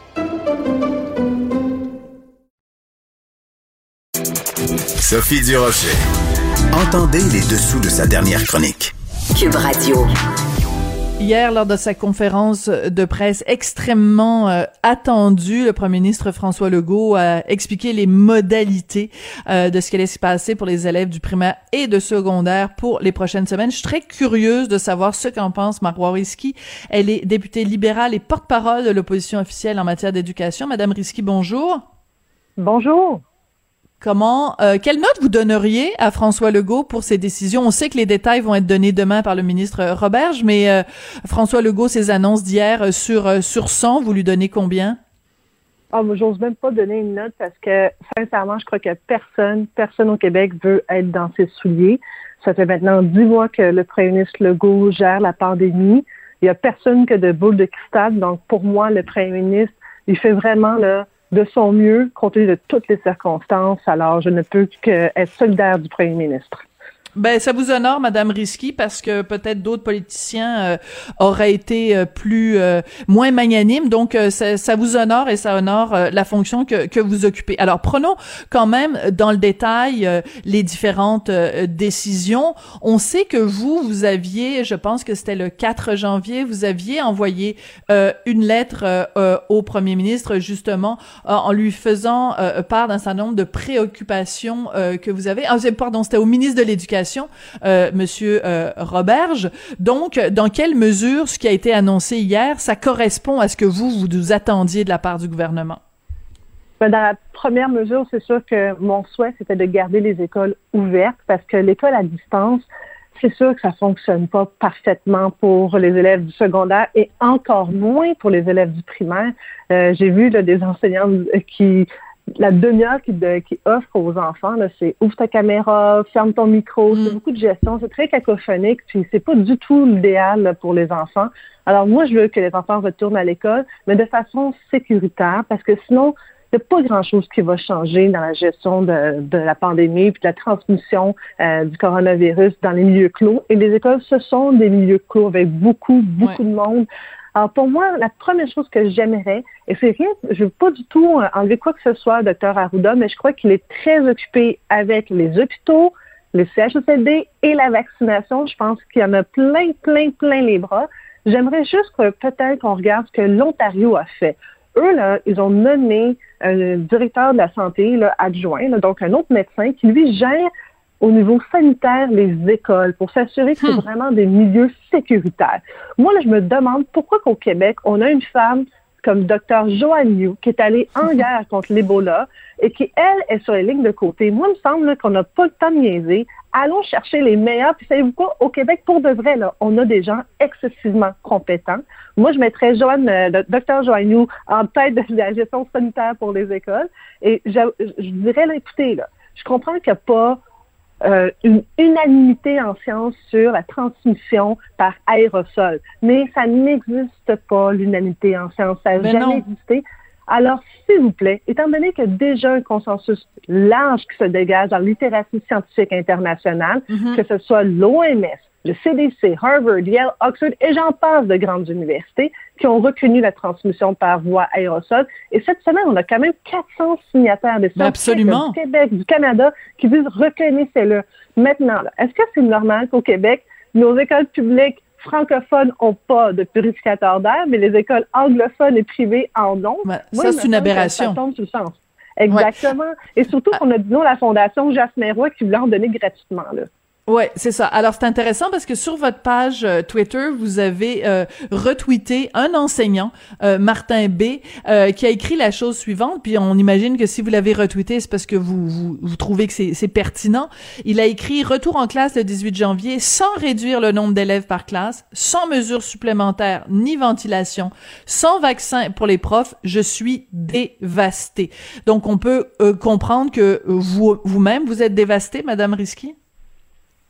Sophie Durocher. Entendez les dessous de sa dernière chronique. Cube Radio. Hier, lors de sa conférence de presse extrêmement euh, attendue, le premier ministre François Legault a expliqué les modalités euh, de ce qui allait se passer pour les élèves du primaire et de secondaire pour les prochaines semaines. Je suis très curieuse de savoir ce qu'en pense Marois Risky. Elle est députée libérale et porte-parole de l'opposition officielle en matière d'éducation. Madame Risky, bonjour. Bonjour. Comment, euh, quelle note vous donneriez à François Legault pour ses décisions? On sait que les détails vont être donnés demain par le ministre Roberge, mais euh, François Legault, ses annonces d'hier euh, sur, sur 100, vous lui donnez combien? Ah, moi, j'ose même pas donner une note parce que, sincèrement, je crois que personne, personne au Québec veut être dans ses souliers. Ça fait maintenant dix mois que le premier ministre Legault gère la pandémie. Il y a personne que de boule de cristal. Donc, pour moi, le premier ministre, il fait vraiment, là, de son mieux compte tenu de toutes les circonstances. Alors, je ne peux qu'être solidaire du premier ministre. Ben, ça vous honore, Madame Risky, parce que peut-être d'autres politiciens euh, auraient été euh, plus euh, moins magnanimes. Donc, ça, ça, vous honore et ça honore la fonction que, que vous occupez. Alors, prenons quand même dans le détail les différentes décisions. On sait que vous, vous aviez, je pense que c'était le 4 janvier, vous aviez envoyé une lettre au Premier ministre, justement, en lui faisant part d'un certain nombre de préoccupations que vous avez. Ah, pardon, c'était au ministre de l'Éducation euh, Monsieur euh, Roberge. Donc, dans quelle mesure ce qui a été annoncé hier, ça correspond à ce que vous vous attendiez de la part du gouvernement? Ben, dans la première mesure, c'est sûr que mon souhait, c'était de garder les écoles ouvertes parce que l'école à distance, c'est sûr que ça fonctionne pas parfaitement pour les élèves du secondaire et encore moins pour les élèves du primaire. Euh, j'ai vu des enseignants qui la demi-heure qui, qui, offre aux enfants, c'est ouvre ta caméra, ferme ton micro, c'est mm. beaucoup de gestion, c'est très cacophonique, puis c'est pas du tout l'idéal pour les enfants. Alors moi, je veux que les enfants retournent à l'école, mais de façon sécuritaire, parce que sinon, il n'y a pas grand-chose qui va changer dans la gestion de, de la pandémie puis de la transmission euh, du coronavirus dans les milieux clos. Et les écoles, ce sont des milieux clos avec beaucoup, beaucoup de monde. Alors, pour moi, la première chose que j'aimerais, et c'est rien, je veux pas du tout euh, enlever quoi que ce soit, docteur Arruda, mais je crois qu'il est très occupé avec les hôpitaux, les CHSLD et la vaccination. Je pense qu'il y en a plein, plein, plein les bras. J'aimerais juste que peut-être qu'on regarde ce que l'Ontario a fait. Eux, là, ils ont nommé un directeur de la santé là, adjoint, donc un autre médecin qui, lui, gère au niveau sanitaire les écoles pour s'assurer que c'est hmm. vraiment des milieux sécuritaires. Moi, là, je me demande pourquoi qu'au Québec, on a une femme comme Dr. Joanne Yu, qui est allée en guerre contre l'Ebola et qui, elle, est sur les lignes de côté. Moi, il me semble qu'on n'a pas le temps de niaiser. Allons chercher les meilleurs. Puis savez-vous quoi? Au Québec, pour de vrai, là, on a des gens excessivement compétents. Moi, je mettrais Joanne, euh, Dr. Joanne en tête de la gestion sanitaire pour les écoles. Et je, je dirais, là, écoutez, là, je comprends qu'il n'y a pas euh, une unanimité en sciences sur la transmission par aérosol. Mais ça n'existe pas, l'unanimité en sciences. Ça n'a jamais existé. Alors, s'il vous plaît, étant donné qu'il y a déjà un consensus large qui se dégage dans la littératie scientifique internationale, mm-hmm. que ce soit l'OMS, le CDC, Harvard, Yale, Oxford et j'en passe de grandes universités qui ont reconnu la transmission par voie aérosol. Et cette semaine, on a quand même 400 signataires des scientifiques du Québec, du Canada qui disent reconnaissez-le. Maintenant, est-ce que c'est normal qu'au Québec, nos écoles publiques francophones n'ont pas de purificateur d'air, mais les écoles anglophones et privées en ont? ça, c'est une aberration. Ça tombe le sens. Exactement. Et surtout qu'on a dit non la Fondation Jasmin Roy qui voulait en donner gratuitement. Là. Ouais, c'est ça. Alors c'est intéressant parce que sur votre page euh, Twitter, vous avez euh, retweeté un enseignant, euh, Martin B, qui a écrit la chose suivante. Puis on imagine que si vous l'avez retweeté, c'est parce que vous, vous, vous trouvez que c'est pertinent. Il a écrit retour en classe le 18 janvier sans réduire le nombre d'élèves par classe, sans mesures supplémentaires ni ventilation, sans vaccin pour les profs. Je suis dévasté. Donc on peut comprendre que vous vous-même vous êtes dévasté, Madame Risky?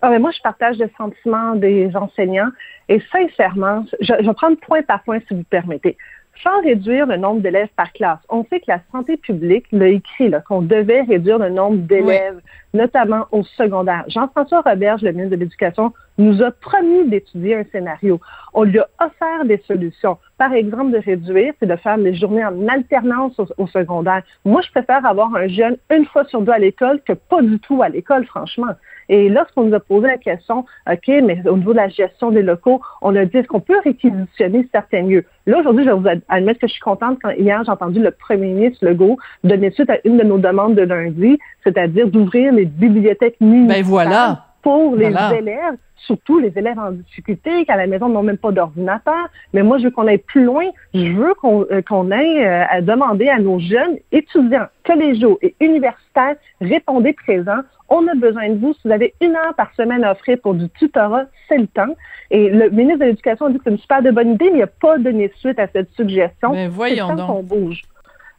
Ah, mais moi, je partage le sentiment des enseignants et sincèrement, je, je vais prendre point par point si vous permettez. Sans réduire le nombre d'élèves par classe, on sait que la santé publique l'a écrit qu'on devait réduire le nombre d'élèves, notamment au secondaire. Jean-François Roberge, le ministre de l'Éducation, nous a promis d'étudier un scénario. On lui a offert des solutions. Par exemple, de réduire, c'est de faire les journées en alternance au, secondaire. Moi, je préfère avoir un jeune une fois sur deux à l'école que pas du tout à l'école, franchement. Et lorsqu'on nous a posé la question, OK, mais au niveau de la gestion des locaux, on a dit, est-ce qu'on peut réquisitionner certains lieux? Là, aujourd'hui, je vais vous admettre que je suis contente quand hier, j'ai entendu le premier ministre Legault donner suite à une de nos demandes de lundi, c'est-à-dire d'ouvrir les bibliothèques municipales. Ben voilà pour les élèves, surtout les élèves en difficulté, qui à la maison n'ont même pas d'ordinateur. Mais moi, je veux qu'on aille plus loin. Je veux qu'on euh, aille euh, à demander à nos jeunes étudiants, collégiaux et universitaires, répondez présent. On a besoin de vous. Si vous avez une heure par semaine à offrir pour du tutorat, c'est le temps. Et le ministre de l'Éducation a dit que c'est une super de bonne idée, mais il n'a pas donné suite à cette suggestion. Mais voyons donc. qu'on bouge.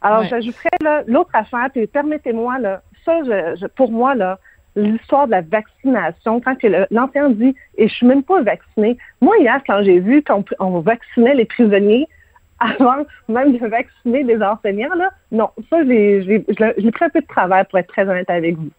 Alors, j'ajouterais l'autre affaire, puis permettez-moi, là, ça, je, pour moi, là, l'histoire de la vaccination, quand l'ancien dit et je suis même pas vacciné. Moi hier quand j'ai vu qu'on on vaccinait les prisonniers avant même de vacciner des enseignants là, non, ça j'ai j'ai pris un peu de travail pour être très honnête avec vous.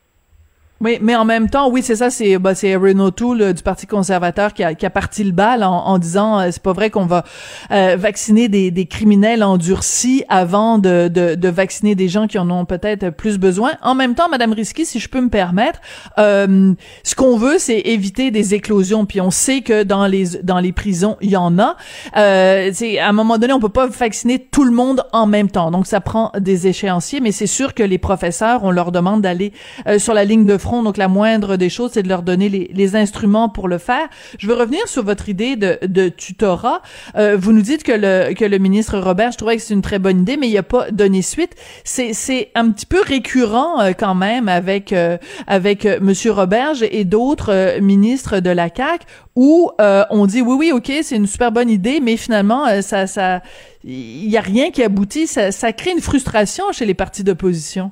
Oui, mais en même temps, oui, c'est ça, c'est bah, c'est Renault Tool du Parti conservateur qui a, qui a parti le bal en, en disant euh, c'est pas vrai qu'on va euh, vacciner des, des criminels endurcis avant de, de, de, vacciner des gens qui en ont peut-être plus besoin. En même temps, Madame Risky, si je peux me permettre, euh, ce qu'on veut, c'est éviter des éclosions. Puis on sait que dans les dans les prisons, il y en a. Euh, c'est à un moment donné, on peut pas vacciner tout le monde en même temps. Donc ça prend des échéanciers, mais c'est sûr que les professeurs, on leur demande d'aller sur la ligne de front donc, la moindre des choses, c'est de leur donner les, instruments pour le faire. Je veux revenir sur votre idée de, tutorat. Euh, vous nous dites que le, que le ministre Robert, je trouvais que c'est une très bonne idée, mais il a pas donné suite. C'est, c'est un petit peu récurrent euh, quand même avec, euh, avec Monsieur Roberge et d'autres ministres de la CAQ où on dit oui, oui, ok, c'est une super bonne idée, mais finalement, ça, ça, il y a rien qui aboutit. Ça, ça crée une frustration chez les partis d'opposition.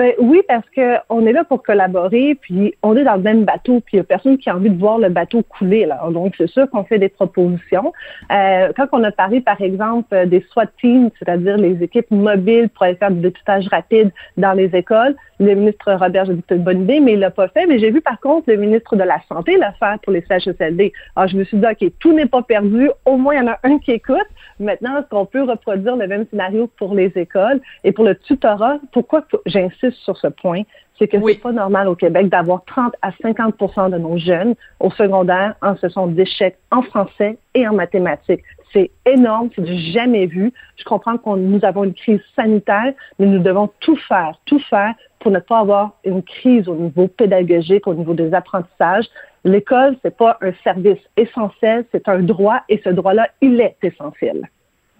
Ben oui, parce que on est là pour collaborer, puis on est dans le même bateau, puis il n'y a personne qui a envie de voir le bateau couler. Donc, c'est sûr qu'on fait des propositions. Euh, quand on a parlé, par exemple, des SWAT teams, c'est-à-dire les équipes mobiles pour aller faire du dépistage rapide dans les écoles, le ministre Robert, j'ai dit que c'est une bonne idée, mais il l'a pas fait. Mais j'ai vu, par contre, le ministre de la Santé le faire pour les CHSLD. Alors, je me suis dit, OK, tout n'est pas perdu. Au moins, il y en a un qui écoute. Maintenant, est-ce qu'on peut reproduire le même scénario pour les écoles et pour le tutorat? Pourquoi j'insiste sur ce point? C'est que c'est pas normal au Québec d'avoir 30 à 50% de nos jeunes au secondaire en ce sont d'échecs en français et en mathématiques. C'est énorme, c'est du jamais vu. Je comprends que nous avons une crise sanitaire, mais nous devons tout faire, tout faire pour ne pas avoir une crise au niveau pédagogique, au niveau des apprentissages. L'école, c'est pas un service essentiel, c'est un droit et ce droit-là, il est essentiel.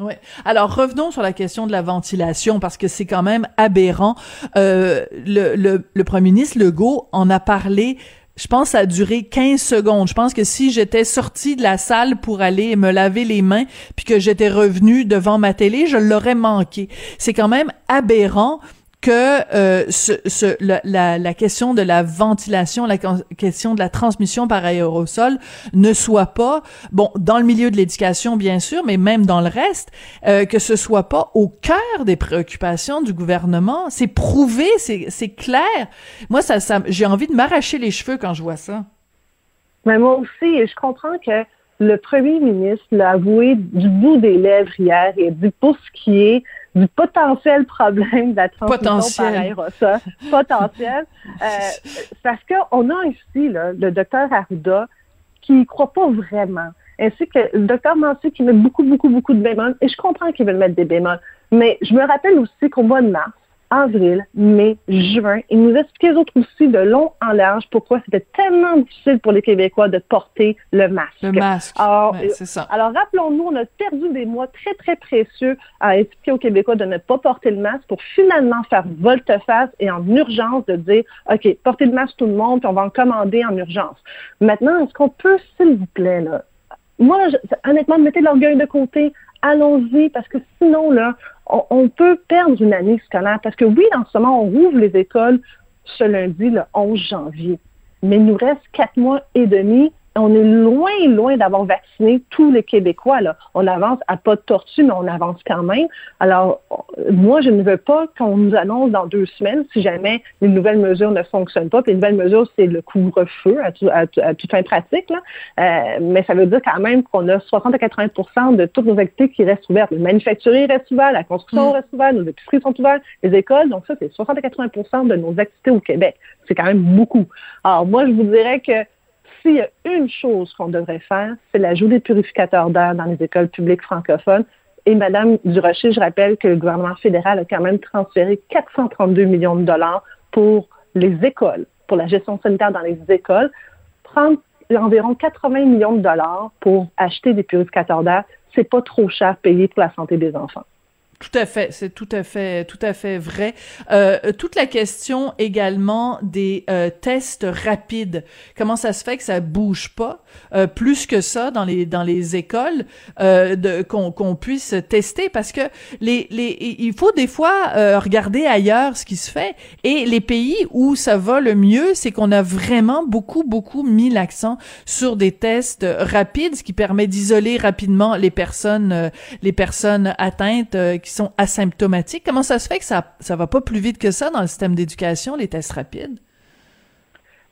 Oui. Alors revenons sur la question de la ventilation parce que c'est quand même aberrant. Euh, le, premier ministre Legault en a parlé. Je pense que ça a duré 15 secondes. Je pense que si j'étais sortie de la salle pour aller me laver les mains, puis que j'étais revenue devant ma télé, je l'aurais manqué. C'est quand même aberrant que euh, ce, la, la, question de la ventilation, la question de la transmission par aérosol ne soit pas, bon, dans le milieu de l'éducation bien sûr, mais même dans le reste, euh, que ce soit pas au cœur des préoccupations du gouvernement. C'est prouvé, c'est clair. Moi, ça, ça j'ai envie de m'arracher les cheveux quand je vois ça. Mais moi aussi, je comprends que le premier ministre l'a avoué du bout des lèvres hier et dit pour ce qui est du potentiel problème de la transmission par aérosol. potentiel. Euh, parce qu'on a ici là, le docteur Arruda qui ne croit pas vraiment, ainsi que le docteur Mancy qui met beaucoup, beaucoup, beaucoup de bémols, et je comprends qu'il veut mettre des bémols, mais je me rappelle aussi qu'au mois de mars, avril, mai, juin. Il nous expliquait autres aussi de long en large pourquoi c'était tellement difficile pour les Québécois de porter le masque. Le masque. Alors, ça. Alors, rappelons-nous, on a perdu des mois très, très précieux à expliquer aux Québécois de ne pas porter le masque pour finalement faire volte-face et en urgence de dire, OK, portez le masque tout le monde, puis on va en commander en urgence. Maintenant, est-ce qu'on peut, s'il vous plaît, là, moi, honnêtement, mettez l'orgueil de côté, allons-y, parce que sinon, là, on, peut perdre une année scolaire. Parce que oui, en ce moment, on rouvre les écoles ce lundi, le 11 janvier. Mais il nous reste quatre mois et demi on est loin, loin d'avoir vacciné tous les Québécois. Là. On avance à pas de tortue, mais on avance quand même. Alors, moi, je ne veux pas qu'on nous annonce dans deux semaines si jamais les nouvelles mesures ne fonctionnent pas. Puis les nouvelles mesures, c'est le couvre-feu à, tout, à, toute fin pratique. Là. Euh, mais ça veut dire quand même qu'on a 60 à 80% de toutes nos activités qui restent ouvertes. Le manufacturier reste ouvert, la construction mm. reste ouverte, nos épiceries sont ouvertes, les écoles. Donc ça, c'est 60 à 80% de nos activités au Québec. C'est quand même beaucoup. Alors, moi, je vous dirais que s'il y a une chose qu'on devrait faire, c'est l'ajout des purificateurs d'air dans les écoles publiques francophones. Et Madame Durocher, je rappelle que le gouvernement fédéral a quand même transféré 432 millions de dollars pour les écoles pour la gestion sanitaire dans les écoles, prendre environ 80 millions de dollars pour acheter des purificateurs d'air, c'est pas trop cher payé pour la santé des enfants. Tout à fait, c'est tout à fait, tout à fait vrai. Euh, toute la question également des euh, tests rapides. Comment ça se fait que ça bouge pas euh, plus que ça dans les dans les écoles euh, qu'on qu'on puisse tester? Parce que les les il faut des fois euh, regarder ailleurs ce qui se fait et les pays où ça va le mieux, c'est qu'on a vraiment beaucoup beaucoup mis l'accent sur des tests rapides, ce qui permet d'isoler rapidement les personnes les personnes atteintes sont asymptomatiques. Comment ça se fait que ça ça va pas plus vite que ça dans le système d'éducation, les tests rapides?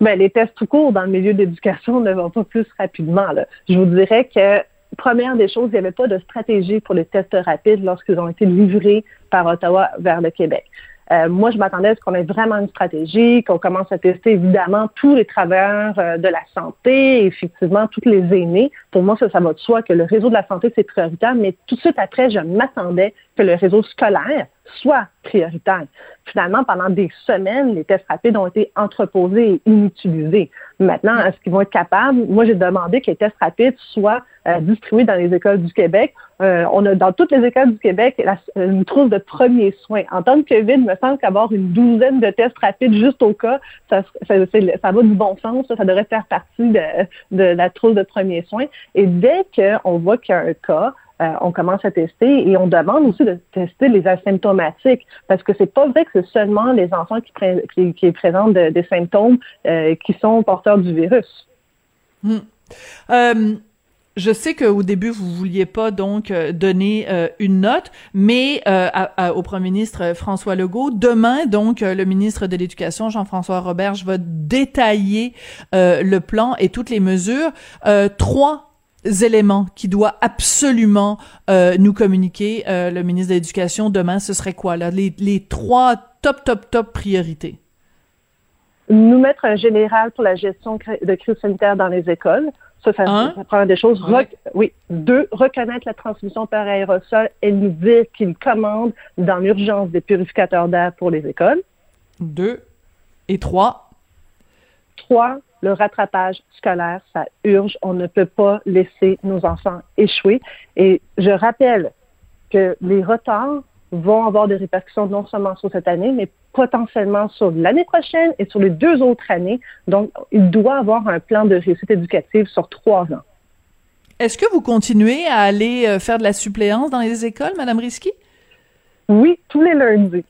Ben, les tests tout court dans le milieu d'éducation ne vont pas plus rapidement. Je vous dirais que première des choses, il n'y avait pas de stratégie pour les tests rapides lorsqu'ils ont été livrés par Ottawa vers le Québec. Euh, moi, je m'attendais à ce qu'on ait vraiment une stratégie, qu'on commence à tester évidemment tous les travailleurs euh, de la santé, effectivement tous les aînés. Pour moi, ça, ça va de soi que le réseau de la santé, c'est prioritaire, mais tout de suite après, je m'attendais que le réseau scolaire soit prioritaire. Finalement, pendant des semaines, les tests rapides ont été entreposés et inutilisés. Maintenant, est-ce qu'ils vont être capables? Moi, j'ai demandé que les tests rapides soient euh, distribués dans les écoles du Québec. Euh, on a dans toutes les écoles du Québec la, une trousse de premiers soins. En temps de COVID, il me semble qu'avoir une douzaine de tests rapides juste au cas, ça, va du bon sens. Ça, ça devrait faire partie de, de la trousse de premiers soins. Et dès qu'on voit qu'il y a un cas, euh, on commence à tester et on demande aussi de tester les asymptomatiques parce que c'est pas vrai que c'est seulement les enfants qui, présentent de, des symptômes euh, qui sont porteurs du virus. Hmm. Euh, je sais qu'au début vous vouliez pas donc donner une note, mais au Premier ministre François Legault, demain donc le ministre de l'Éducation Jean-François Roberge va détailler le plan et toutes les mesures. trois éléments qui doit absolument euh, nous communiquer euh, le ministre de l'Éducation demain, ce serait quoi là? Les, les trois top top top priorités Nous mettre un général pour la gestion de crise sanitaire dans les écoles. Ça, ça, un. ça prend des choses. Ouais. oui. Deux, reconnaître la transmission par aérosol et nous dire qu'il commande dans l'urgence des purificateurs d'air pour les écoles. Deux. Et trois. Trois, le rattrapage scolaire, ça urge. On ne peut pas laisser nos enfants échouer. Et je rappelle que les retards vont avoir des répercussions non seulement sur cette année, mais potentiellement sur l'année prochaine et sur les deux autres années. Donc, il doit avoir un plan de réussite éducative sur trois ans. Est-ce que vous continuez à aller faire de la suppléance dans les écoles, Madame Risky? Oui, tous les lundis.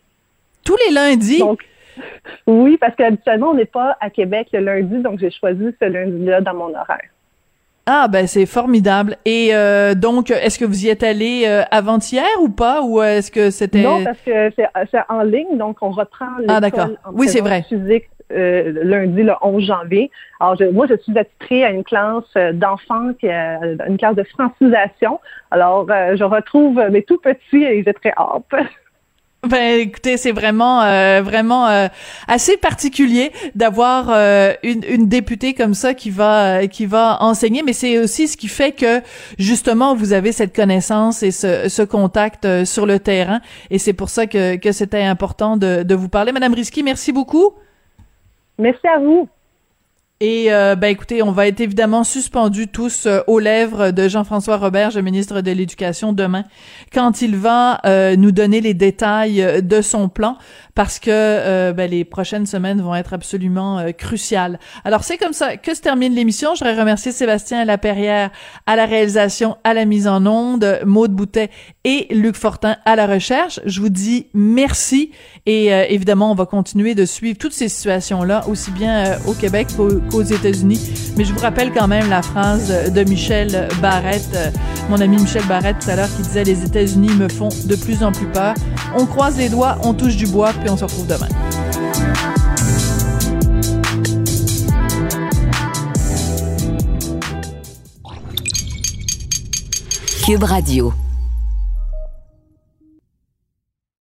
Tous les lundis? Donc, oui, parce qu'habituellement, on n'est pas à Québec le lundi, donc j'ai choisi ce lundi-là dans mon horaire. Ah ben c'est formidable. Et euh, donc, est-ce que vous y êtes allé euh, avant-hier ou pas, ou est-ce que c'était Non, parce que c'est en ligne, donc on reprend l'école ah, d'accord. oui, c'est vrai. physique euh, lundi le 11 janvier. Alors je, moi, je suis attitrée à une classe d'enfants, qui une classe de francisation. Alors je retrouve mes tout petits et j'ai très hâte. Ben écoutez, c'est vraiment euh, vraiment euh, assez particulier d'avoir euh, une, une députée comme ça qui va qui va enseigner, mais c'est aussi ce qui fait que justement vous avez cette connaissance et ce, ce contact sur le terrain, et c'est pour ça que que c'était important de, de vous parler, Madame Risky. Merci beaucoup. Merci à vous. Et euh, ben écoutez, on va être évidemment suspendus tous euh, aux lèvres de Jean-François Robert, le ministre de l'Éducation, demain, quand il va euh, nous donner les détails de son plan, parce que ben, les prochaines semaines vont être absolument cruciales. Alors c'est comme ça que se termine l'émission. Je voudrais remercier Sébastien Laperrière à la réalisation, à la mise en onde, Maude Boutet et Luc Fortin à la recherche. Je vous dis merci et évidemment on va continuer de suivre toutes ces situations-là, aussi bien au Québec qu'au aux États-Unis. Mais je vous rappelle quand même la phrase de Michel Barrette, mon ami Michel Barrette tout à l'heure, qui disait Les États-Unis me font de plus en plus peur. On croise les doigts, on touche du bois, puis on se retrouve demain. Cube Radio.